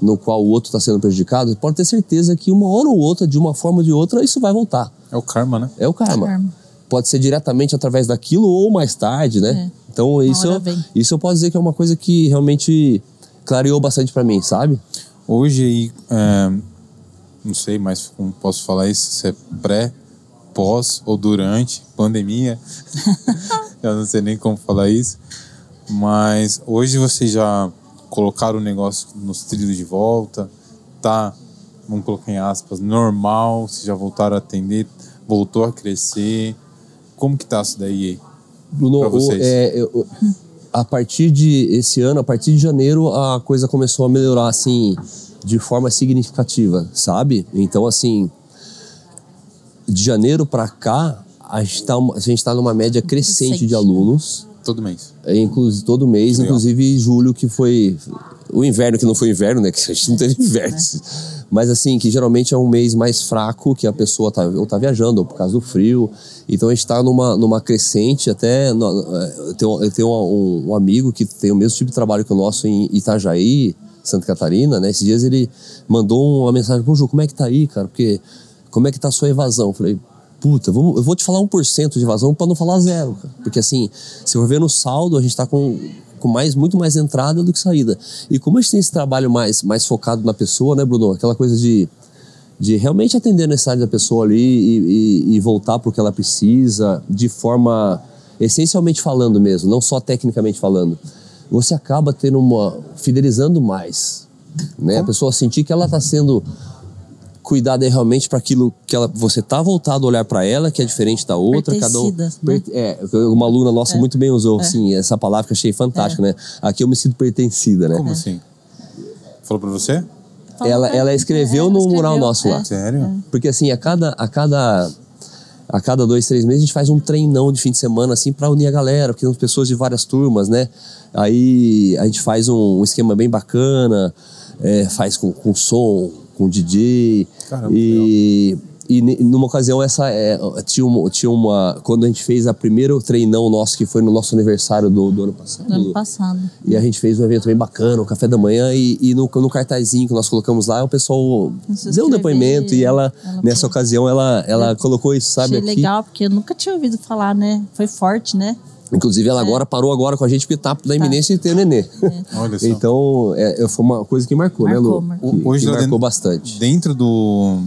C: no qual o outro está sendo prejudicado, pode ter certeza que uma hora ou outra, de uma forma ou de outra, isso vai voltar.
A: É o karma, né?
C: É o karma. É o karma pode ser diretamente através daquilo ou mais tarde, né? É. Então isso, isso eu posso dizer que é uma coisa que realmente clareou bastante para mim, sabe?
A: Hoje, é, não sei mais como posso falar isso, se é pré, pós ou durante pandemia. eu não sei nem como falar isso. Mas hoje vocês já colocaram o negócio nos trilhos de volta, tá, vamos colocar em aspas, normal, vocês já voltaram a atender, voltou a crescer, como que tá isso daí
C: Bruno, pra vocês? O, é, eu, a partir de esse ano, a partir de janeiro, a coisa começou a melhorar, assim, de forma significativa, sabe? Então, assim, de janeiro para cá, a gente, tá, a gente tá numa média crescente de alunos.
A: Todo mês.
C: É, inclusive, todo mês, Legal. inclusive julho, que foi o inverno, que não foi inverno, né? Que a gente não teve inverno. É. Mas assim, que geralmente é um mês mais fraco, que a pessoa tá, ou tá viajando, ou por causa do frio. Então a gente tá numa, numa crescente, até. no- é, Eu tenho, eu tenho um, um amigo que tem o mesmo tipo de trabalho que o nosso em Itajaí, Santa Catarina, né? Esses dias ele mandou uma mensagem: Pô, Ju, como é que tá aí, cara? Porque como é que tá a sua evasão? Eu falei, puta, vamos, eu vou te falar 1% de evasão para não falar zero, cara. Porque assim, se for ver no saldo, a gente tá com, com mais, muito mais entrada do que saída. E como a gente tem esse trabalho mais, mais focado na pessoa, né, Bruno? Aquela coisa de, de realmente atender a necessidade da pessoa ali e, e, e voltar para o que ela precisa, de forma essencialmente falando mesmo, não só tecnicamente falando. Você acaba tendo uma. fidelizando mais. Né? A pessoa sentir que ela está sendo cuidada realmente para aquilo que ela, você tá voltado a olhar para ela, que é diferente da outra, cada um.
B: Né?
C: É, uma aluna nossa muito bem usou, assim, essa palavra que eu achei fantástica, né? Aqui eu me sinto pertencida, né?
A: Como assim? Falou pra você?
C: Ela, ela escreveu
B: É,
C: no
B: ela
C: mural
B: escreveu,
C: nosso lá.
B: é.
A: Sério?
C: Porque assim, a cada, a cada a cada dois, três meses a gente faz um treinão de fim de semana, assim, para unir a galera, porque são pessoas de várias turmas, né? Aí a gente faz um, um esquema bem bacana, é, faz com, com som, com DJ.
A: Caramba,
C: e, e numa ocasião, essa é, tinha, uma, tinha uma. Quando a gente fez a primeiro treinão nosso, que foi no nosso aniversário do, do ano passado.
B: No ano passado.
C: E a gente fez um evento bem bacana, o café da manhã, e, e no, no cartazinho que nós colocamos lá, o pessoal deu um depoimento e ela,
B: ela
C: nessa
B: foi-
C: ocasião, ela, ela colocou isso, sabe?
B: Achei
C: aqui.
B: legal, porque eu nunca tinha ouvido falar, né? Foi forte, né?
C: Inclusive,
B: É.
C: ela agora parou agora com a gente pitar da iminência de ter nenê.
A: Olha só.
C: Então, é, é, foi uma coisa que marcou, né,
B: Marcou,
C: Lu?
B: marcou.
C: Que,
A: Hoje
C: que
A: lá
C: marcou
A: dentro-
C: bastante.
A: Dentro do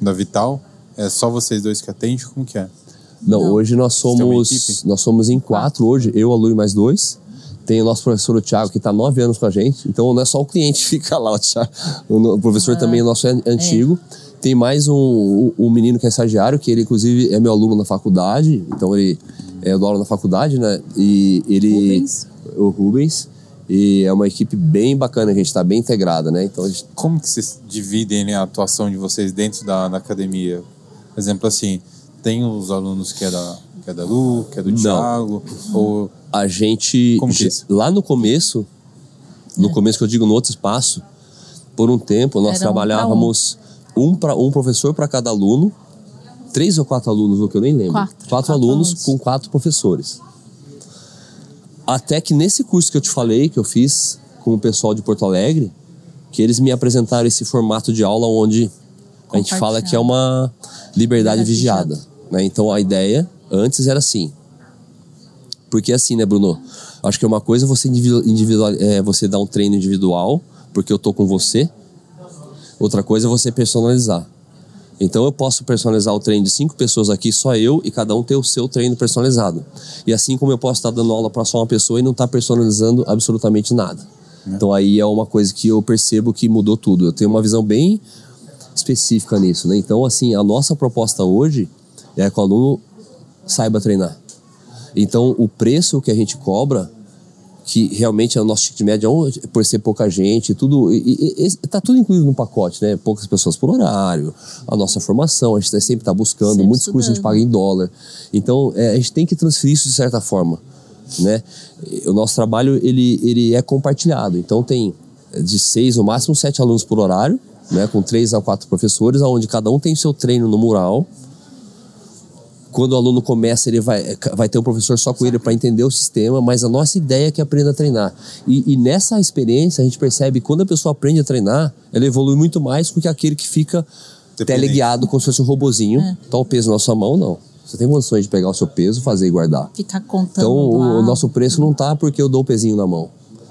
A: da Vital, é só vocês dois que atendem? Como que é?
C: Não,
B: Não.
C: hoje nós somos nós somos em quatro hoje, eu, a Lu e mais dois. Tem o nosso professor, o Thiago, que está nove anos com a gente. Então não é só o cliente que fica lá, o, Thiago, o o professor também é nosso an- antigo. Tem mais um, um, um menino que é estagiário, que ele inclusive é meu aluno na faculdade. Então ele é do aula na faculdade, né? E ele.
B: Rubens.
C: O Rubens. E é uma equipe bem bacana, a gente está bem integrada, né? Então gente
A: Como que vocês dividem né, a atuação de vocês dentro da, da academia? Por exemplo, assim, tem os alunos que é da, que é da Lu, que é do
C: Não.
A: Thiago, ou
C: a gente
A: Como que é isso?
C: lá no começo, no começo que eu digo no outro espaço, por um tempo nós
B: Era um
C: trabalhávamos um para um professor para cada aluno, três ou quatro alunos, o que eu nem lembro.
B: Quatro. Quatro
C: alunos,
B: alunos.
C: com quatro professores. Até que nesse curso que eu te falei, que eu fiz com o pessoal de Porto Alegre, que eles me apresentaram esse formato de aula onde a gente fala que é uma liberdade vigiada. né? Então a ideia antes era assim. Porque assim, né, Bruno? Acho que é uma coisa você individual é, você dar um treino individual, porque eu tô com você. Outra coisa é você personalizar. Então eu posso personalizar o treino de cinco pessoas aqui, só eu, e cada um ter o seu treino personalizado. E assim como eu posso estar dando aula para só uma pessoa e não estar personalizando absolutamente nada. Então aí é uma coisa que eu percebo que mudou tudo. Eu tenho uma visão bem específica nisso, né? Então assim, a nossa proposta hoje é que o aluno saiba treinar. Então o preço que a gente cobra que realmente é o nosso ticket médio, por ser pouca gente, tudo. E, e, e, tá tudo incluído no pacote, né? Poucas pessoas por horário, a nossa formação, a gente sempre está buscando,
B: Sempre
C: muitos cursos a gente
B: estudando.
C: paga em dólar. Então, é, a gente tem que transferir isso de certa forma, né? O nosso trabalho, ele, ele é compartilhado. Então, tem de seis, no máximo, sete alunos por horário, né? Com três a quatro professores, onde cada um tem seu treino no mural quando o aluno começa, ele vai, vai ter um professor só com ele para entender o sistema, mas a nossa ideia é que aprenda a treinar. E, e nessa experiência, a gente percebe que quando a pessoa aprende a treinar, ela evolui muito mais do que aquele que fica
A: Dependente.
C: teleguiado como se fosse um robozinho. Tá o peso na sua mão, não. Você tem condições de pegar o seu peso, fazer e guardar.
B: Ficar contando.
C: Então, o, o nosso preço não tá porque eu dou o pezinho na mão.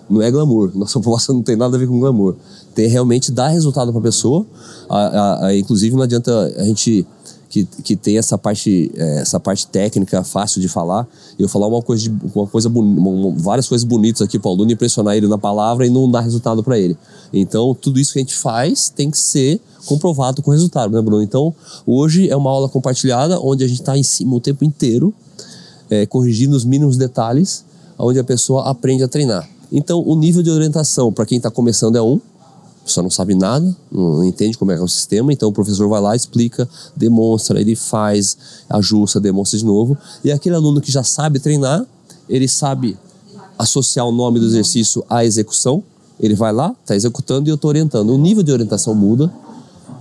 C: Não é glamour. Nossa proposta não tem nada a ver com glamour. Tem realmente dar resultado para a pessoa. A- a- a- inclusive, não adianta a gente que, que tem essa parte, eh, essa parte técnica fácil de falar, eu falar uma coisa, de, uma coisa uma- várias coisas bonitas aqui para o aluno, impressionar ele na palavra e não dar resultado para ele. Então, tudo isso que a gente faz tem que ser comprovado com resultado, né, Bruno? Então, hoje é uma aula compartilhada onde a gente está em cima o tempo inteiro é, corrigindo os mínimos detalhes, onde a pessoa aprende a treinar. Então, o nível de orientação para quem está começando é um, só não sabe nada, não entende como é que é o sistema, então o professor vai lá, explica, demonstra, ele faz, ajusta, demonstra de novo. E aquele aluno que já sabe treinar, ele sabe associar o nome do exercício à execução. Ele vai lá, está executando e eu estou orientando. O nível de orientação muda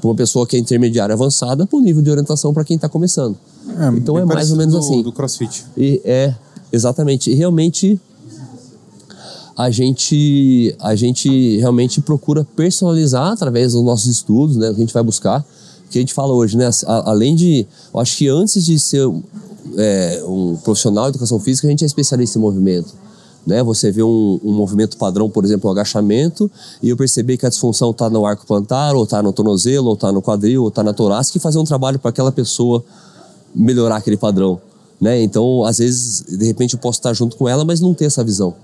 C: para uma pessoa que é intermediária avançada para o nível de orientação para quem está começando. então
A: bem
C: é mais ou menos
A: do,
C: assim.
A: Do crossfit.
C: E é, exatamente. E realmente a gente, a gente realmente procura personalizar através dos nossos estudos, né? O que a gente vai buscar. Que a gente fala hoje, né? Além de. Eu acho que antes de ser é, um profissional de educação física, a gente é especialista em movimento. Né? Você vê um, um movimento padrão, por exemplo, um agachamento, e eu perceber que a disfunção está no arco plantar, ou está no tornozelo, ou está no quadril, ou está na torácica, e fazer um trabalho para aquela pessoa melhorar aquele padrão. Né? Então, às vezes, de repente, eu posso estar junto com ela, mas não ter essa visão.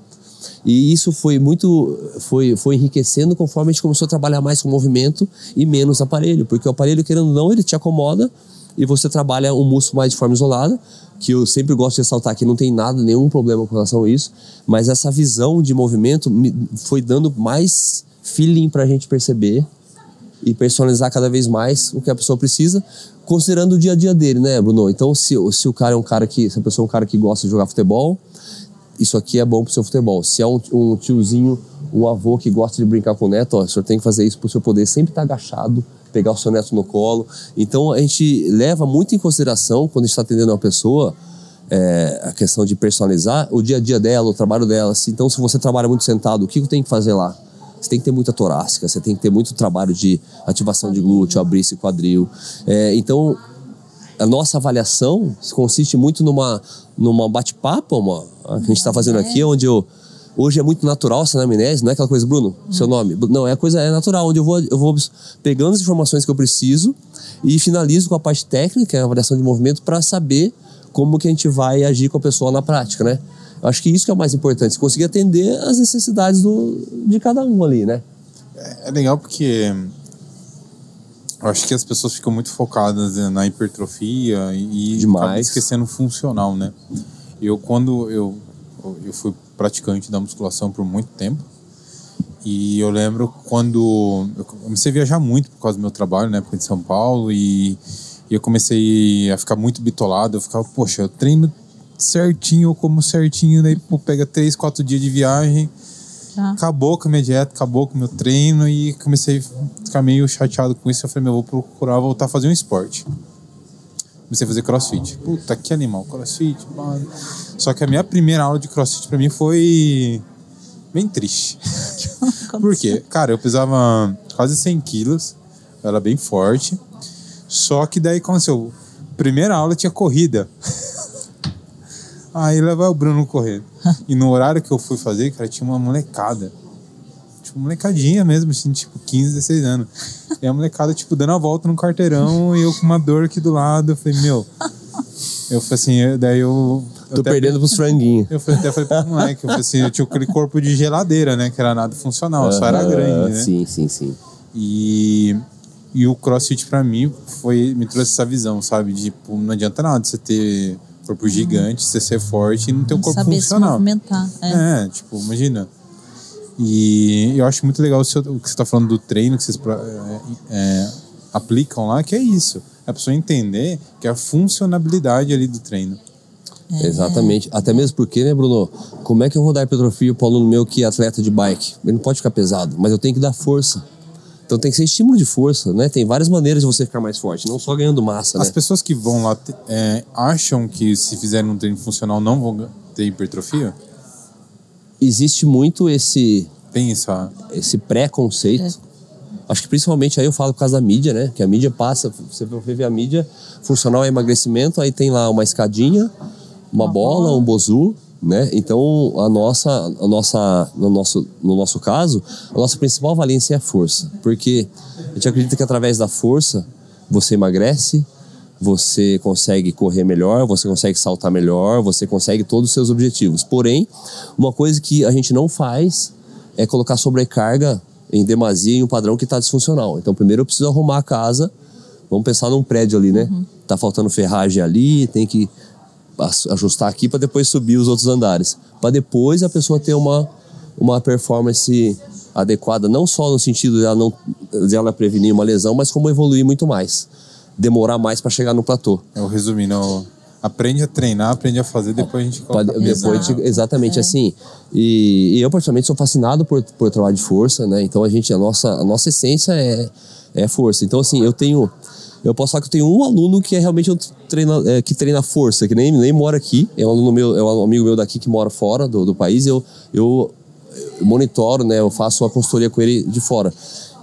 C: E isso foi muito, foi, foi enriquecendo conforme a gente começou a trabalhar mais com movimento e menos aparelho, porque o aparelho, querendo ou não, ele te acomoda e você trabalha o músculo mais de forma isolada, que eu sempre gosto de ressaltar que não tem nada, nenhum problema com relação a isso, mas essa visão de movimento me foi dando mais feeling para a gente perceber e personalizar cada vez mais o que a pessoa precisa, considerando o dia a dia dele, né, Bruno? Então, se, se o cara é um cara que, se a pessoa é um cara que gosta de jogar futebol, isso aqui é bom pro seu futebol. Se é um, um tiozinho, um avô que gosta de brincar com o neto, ó, o senhor tem que fazer isso pro seu poder sempre estar agachado, pegar o seu neto no colo. Então a gente leva muito em consideração quando está atendendo uma pessoa é, a questão de personalizar o dia a dia dela, o trabalho dela. Então, se você trabalha muito sentado, o que que tem que fazer lá? Você tem que ter muita torácica, você tem que ter muito trabalho de ativação de glúteo, abrir esse quadril. É, então, a nossa avaliação consiste muito numa, numa bate-papo, uma, a gente está fazendo aqui, onde eu. Hoje é muito natural essa anamnese, não é aquela coisa, Bruno, seu nome. Não, é a coisa é natural, onde eu vou, eu vou pegando as informações que eu preciso e finalizo com a parte técnica, que é a avaliação de movimento, para saber como que a gente vai agir com a pessoa na prática, né? Eu acho que isso que é o mais importante, conseguir atender as necessidades do, de cada um ali, né?
A: É legal porque eu acho que as pessoas ficam muito focadas né, na hipertrofia e
C: Demais.
A: esquecendo o funcional, né? Eu, quando eu, eu fui praticante da musculação por muito tempo, e eu lembro quando eu comecei a viajar muito por causa do meu trabalho, na época de São Paulo, e, e eu comecei a ficar muito bitolado. Eu ficava, poxa, eu treino certinho, eu como certinho, daí pô, pega três, quatro dias de viagem,
B: Já.
A: acabou com a minha dieta, acabou com o meu treino e comecei a ficar meio chateado com isso. Eu falei, meu, eu vou procurar voltar a fazer um esporte. Comecei a fazer crossfit. Puta, que animal, crossfit. mano. Só que a minha primeira aula de crossfit pra mim foi bem triste. Por quê? Cara, eu pesava quase 100 quilos, eu era bem forte. Só que daí aconteceu, primeira aula tinha corrida. Aí leva o Bruno correr. E no horário que eu fui fazer, cara, tinha uma molecada. Tipo, molecadinha mesmo, assim, tipo, 15, 16 anos. E a molecada, tipo, dando a volta no quarteirão e eu com uma dor aqui do lado. Eu falei, meu. Eu falei assim, eu- daí eu. eu
C: Tô
A: até-
C: perdendo pros franguinhos.
A: Eu falei, até falei pro moleque, eu falei assim, eu tinha aquele corpo de geladeira, né? Que era nada funcional, só era grande, né?
C: Sim, sim, sim.
A: E, e o CrossFit pra mim foi me trouxe essa visão, sabe? De tipo, não adianta nada você ter corpo gigante, você ser forte e não ter um corpo
B: Saber se
A: funcional.
B: movimentar. É.
A: É, tipo, imagina. E eu acho muito legal o, seu- o que você está falando do treino que vocês é, é, aplicam lá, que é isso. É a pessoa entender que é a funcionabilidade ali do treino.
C: Exatamente. Até mesmo porque, né, Bruno? Como é que eu vou dar hipertrofia para um aluno meu que é atleta de bike? Ele não pode ficar pesado, mas eu tenho que dar força. Então tem que ser estímulo de força, né? Tem várias maneiras de você ficar mais forte, não só ganhando massa,
A: As
C: né?
A: pessoas que vão lá é, acham que se fizerem um treino funcional não vão ter hipertrofia?
C: Existe muito esse,
A: Tem essa.
C: esse preconceito. Acho que principalmente aí eu falo por causa da mídia, né? Que a mídia passa, você ver a mídia, funcional é emagrecimento, aí tem lá uma escadinha, uma,
B: Uma
C: bola,
B: bola.
C: um bozu, né? Então a nossa, a nossa, no nosso, no nosso caso, a nossa principal valência é a força, porque a gente acredita que através da força você emagrece, você consegue correr melhor, você consegue saltar melhor, você consegue todos os seus objetivos. Porém, uma coisa que a gente não faz é colocar sobrecarga em demasia em um padrão que está disfuncional. Então, primeiro eu preciso arrumar a casa. Vamos pensar num prédio ali, né? Tá faltando ferragem ali, tem que ajustar aqui para depois subir os outros andares. Para depois a pessoa ter uma, uma performance adequada, não só no sentido de ela, não, de ela prevenir uma lesão, mas como evoluir muito mais. Demorar mais para chegar no platô.
A: Eu resumindo, aprende a treinar, aprende a fazer, depois a gente coloca
C: depois de- exatamente assim e, e eu particularmente sou fascinado por, por trabalho de força né então a gente a nossa a nossa essência é é força então assim eu tenho eu posso falar que eu tenho um aluno que é realmente um treina, é, que treina força que nem nem mora aqui é um aluno meu é um amigo meu daqui que mora fora do, do país eu eu monitoro né eu faço a consultoria com ele de fora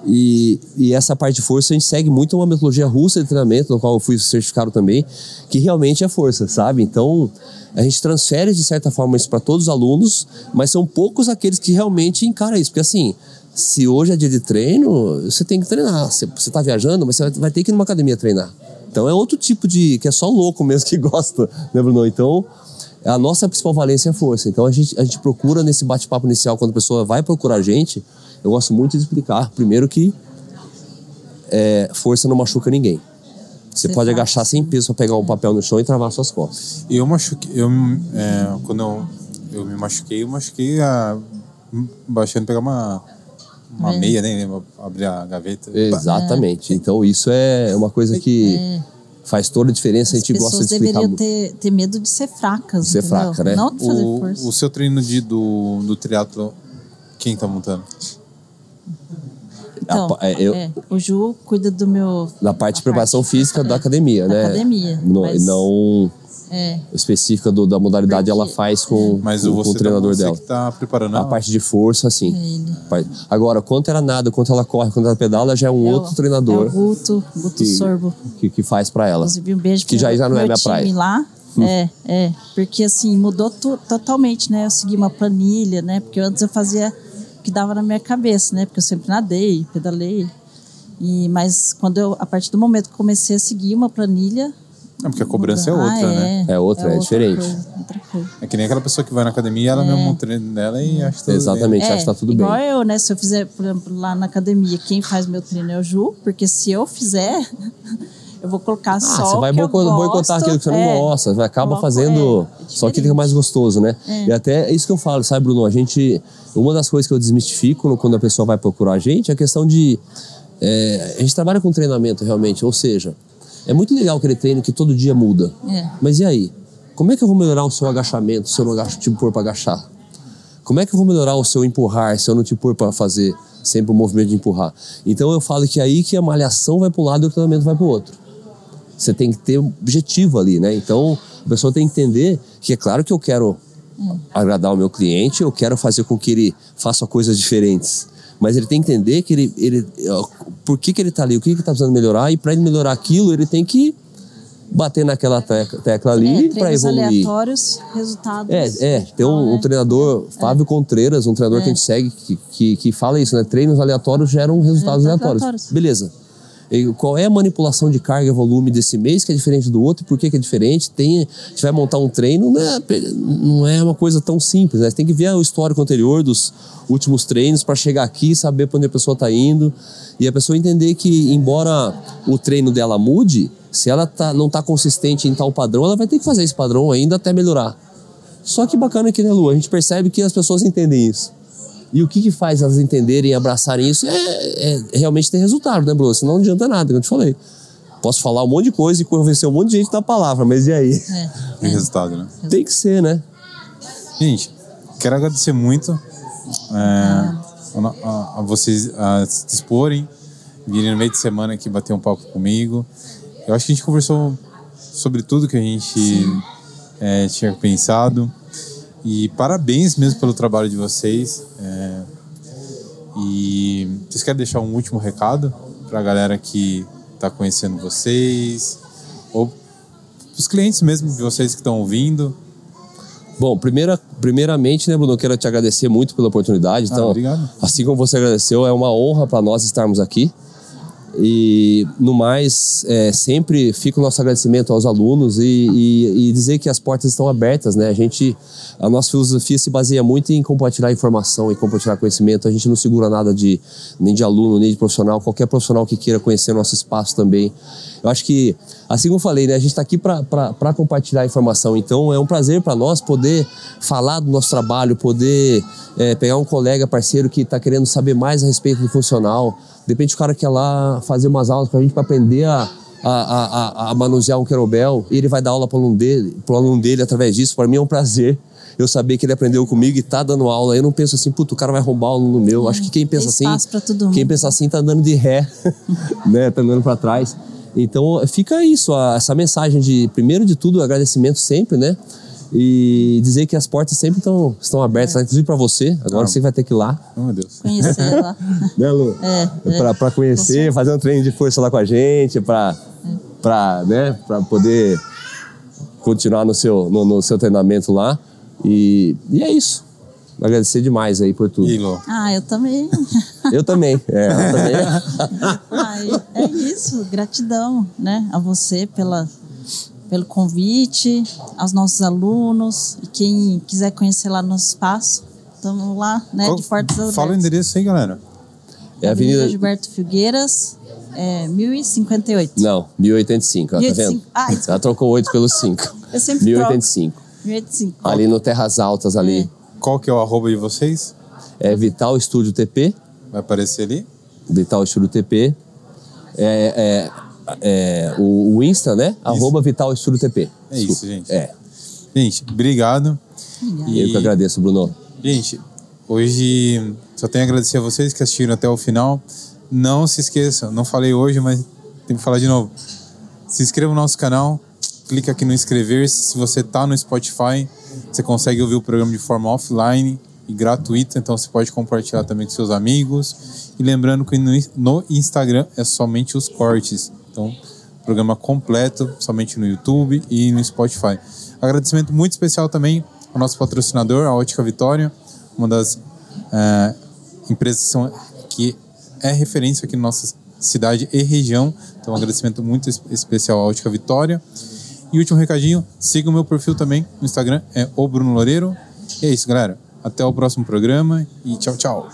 C: e, e essa parte de força a gente segue muito uma metodologia russa de treinamento, no qual eu fui certificado também, que realmente é força, sabe? Então a gente transfere de certa forma isso para todos os alunos, mas são poucos aqueles que realmente encaram isso, porque assim. Se hoje é dia de treino, você tem que treinar. Você, você tá viajando, mas você vai, vai ter que ir numa academia treinar. Então é outro tipo de. que é só louco mesmo que gosta, né, Bruno? Então, a nossa principal valência é a força. Então a gente, a gente procura nesse bate-papo inicial, quando a pessoa vai procurar a gente, eu gosto muito de explicar, primeiro, que é, força não machuca ninguém. Você
B: Exato.
C: pode agachar sem peso para pegar um papel no chão e travar suas costas.
A: Eu machuquei. Eu, é, quando eu, eu me machuquei, eu machuquei a, baixando pegar uma, uma
B: É.
A: meia, nem lembro, abrir a gaveta.
C: Exatamente. Então isso é uma coisa que faz toda a diferença. A
B: As
C: gente gosta de
B: pessoas
C: explicar.
B: deveriam ter, medo de ser fracas.
C: De ser
B: entendeu?
C: fraca, né?
B: Não de fazer
A: O,
B: força.
A: o seu treino de, do, do triatlo, quem tá montando?
B: Então,
C: a é, eu-
B: é, o Ju cuida do meu.
C: Na parte de
B: da
C: preparação
B: parte-
C: física da
B: é,
C: academia,
B: da
C: né?
B: academia,
C: Não,
B: mas-
C: não
B: É,
C: específica do- da modalidade, ela faz com,
A: Mas
C: com,
A: o
C: com o treinador
A: tá, você
C: dela.
A: que tá preparando
C: A parte de força, sim.
B: é
C: Agora, quanto ela nada, quanto ela corre, quanto ela pedala, já é um
B: É o-
C: outro treinador
B: É o Guto, Guto
C: que,
B: Sorbo.
C: que, que faz pra ela.
B: Inclusive, um beijo
C: Que
B: pro
C: já- já não é minha
B: time
C: praia. Hum.
B: lá. É, é. Porque assim, mudou tu- totalmente, né? Eu segui uma planilha, né? Porque antes eu fazia o que dava na minha cabeça, né? Porque eu sempre nadei, pedalei. E, mas quando eu, a partir do momento que eu comecei a seguir uma planilha.
A: É porque a cobrança é
B: mudou.
A: outra,
B: Ah,
A: né?
C: É outra, é diferente.
B: Coisa, outra coisa.
A: É que nem aquela pessoa que vai na academia, ela mesmo monta o treino dela e acha tudo bem.
C: Exatamente, acho que tá tudo bem.
B: igual eu, né? Se eu fizer, por exemplo, lá na academia, quem faz meu treino é o Ju, porque se eu fizer, eu vou colocar
C: Ah,
B: só
C: você
B: o
C: vai
B: que eu
C: boico- boicotar
B: gosto.
C: aquilo que você não
B: É.
C: gosta, vai acaba
B: Coloco-
C: fazendo
B: é, é
C: só aquilo que é mais gostoso, né?
B: É.
C: E até é isso que eu falo, sabe, Bruno? A gente, uma das coisas que eu desmistifico quando a pessoa vai procurar a gente é a questão de é, a gente trabalha com treinamento realmente, ou seja, é muito legal aquele treino que todo dia muda.
B: É.
C: Mas e aí? Como é que eu vou melhorar o seu agachamento se eu não agacho, te pôr para agachar? Como é que eu vou melhorar o seu empurrar se eu não te pôr para fazer sempre o movimento de empurrar? Então eu falo que é aí que a malhação vai para um lado e o treinamento vai para o outro. Você tem que ter objetivo ali, né? Então a pessoa tem que entender que é claro que eu quero agradar o meu cliente, eu quero fazer com que ele faça coisas diferentes. Mas ele tem que entender que ele, ele por que, que ele está ali, o que, que ele está precisando melhorar, e para ele melhorar aquilo, ele tem que bater naquela tecla, tecla
B: É,
C: ali para
B: treinos
C: evoluir.
B: aleatórios, resultados.
C: É, é, tem um, um treinador, Fábio Contreiras, um treinador que a gente segue, que, que, que fala isso, né? Treinos aleatórios geram resultados
B: Resultados
C: aleatórios.
B: aleatórios.
C: Beleza. Qual é a manipulação de carga e volume desse mês que é diferente do outro? Por que, é diferente? Tem, a vai montar um treino, né? não é uma coisa tão simples. Né? Você tem que ver o histórico anterior dos últimos treinos para chegar aqui saber para onde a pessoa está indo. E a pessoa entender que, embora o treino dela mude, se ela tá, não está consistente em tal padrão, ela vai ter que fazer esse padrão ainda até melhorar. Só que bacana aqui, né, Lu? A gente percebe que as pessoas entendem isso. E o que, que faz elas entenderem e abraçarem isso é, é realmente ter resultado, né, Bruno? Senão não adianta nada, como eu te falei. Posso falar um monte de coisa e convencer um monte de gente da palavra, mas e aí?
B: É.
A: Tem resultado, né?
C: Tem que ser, né?
A: Gente, quero agradecer muito é, a, a- a vocês a se disporem, virem no meio de semana aqui bater um papo comigo. Eu acho que a gente conversou sobre tudo que a gente é, tinha pensado. E parabéns mesmo pelo trabalho de vocês. é, e vocês querem deixar um último recado para a galera que está conhecendo vocês? Ou os clientes mesmo de vocês que estão ouvindo?
C: Bom, primeira, primeiramente, né, Bruno, eu quero te agradecer muito pela oportunidade.
A: Ah,
C: Então,
A: obrigado.
C: assim como você agradeceu, é uma honra para nós estarmos aqui. E, no mais, é, sempre fica o nosso agradecimento aos alunos e, e- e dizer que as portas estão abertas, né? A gente, a nossa filosofia se baseia muito em compartilhar informação e compartilhar conhecimento. A gente não segura nada de nem de aluno, nem de profissional. Qualquer profissional que queira conhecer nosso espaço também. Eu acho que, assim como eu falei, né? A gente está aqui para compartilhar informação. Então, é um prazer para nós poder falar do nosso trabalho, poder é, pegar um colega, parceiro que está querendo saber mais a respeito do funcional. De repente o cara quer lá fazer umas aulas com a gente para aprender a, a, a, a manusear um querobel e ele vai dar aula para o aluno dele, aluno dele através disso. Para mim é um prazer eu saber que ele aprendeu comigo e tá dando aula. Eu não penso assim, puto, o cara vai roubar o aluno meu. Acho que quem pensa assim, quem pensa assim tá andando de ré, né? Tá andando para trás. Então fica isso, essa mensagem de primeiro de tudo agradecimento sempre, né? E dizer que as portas sempre tão, estão abertas, é. inclusive para você. Agora ah. você vai ter que ir lá.
A: Oh, meu Deus.
B: Conhecer lá.
C: né, Lu? É, é. Para conhecer, fazer um treino de força lá com a gente, para para né, poder continuar no seu, no, no, seu treinamento lá. E, e é isso. Agradecer demais aí por tudo.
A: Ilo.
B: Ah, eu também.
C: Eu também. É, eu também.
B: ah, é isso. Gratidão, né, a você pela, pelo convite, aos nossos alunos e quem quiser conhecer lá no espaço, estamos lá, né, Qual, de portas abertas.
A: Fala o endereço aí, galera.
B: É a Avenida, Avenida Gilberto Figueiras, é 1058.
C: Não, 1085, ó, 1085. tá vendo? Ah, Ela trocou 8 pelo 5.
B: Eu sempre
C: 1085.
B: Troco. 1085.
C: Ali no Terras Altas, ali. É.
A: Qual que é o arroba de vocês?
C: É Vital Estúdio TP.
A: Vai aparecer ali?
C: Vital Estúdio TP. É, é, é o, o, Insta, né? Isso. Arroba Vital Estúdio TP.
A: É isso, gente.
C: É.
A: Gente, obrigado.
C: E eu que agradeço, Bruno.
A: Gente, hoje só tenho a agradecer a vocês que assistiram até o final. Não se esqueçam, não falei hoje, mas tenho que falar de novo. Se inscreva no nosso canal, clica aqui no inscrever-se. Se você está no Spotify, você consegue ouvir o programa de forma offline e gratuita, então você pode compartilhar também com seus amigos. E lembrando que no Instagram é somente os cortes. Então, programa completo somente no YouTube e no Spotify. Agradecimento muito especial também ao nosso patrocinador, a Ótica Vitória, uma das é, empresas que, que é referência aqui na nossa cidade e região. Então, um agradecimento muito especial à Ótica Vitória. E último recadinho, siga o meu perfil também no Instagram, é o Bruno Loureiro. E é isso, galera. Até o próximo programa e tchau, tchau.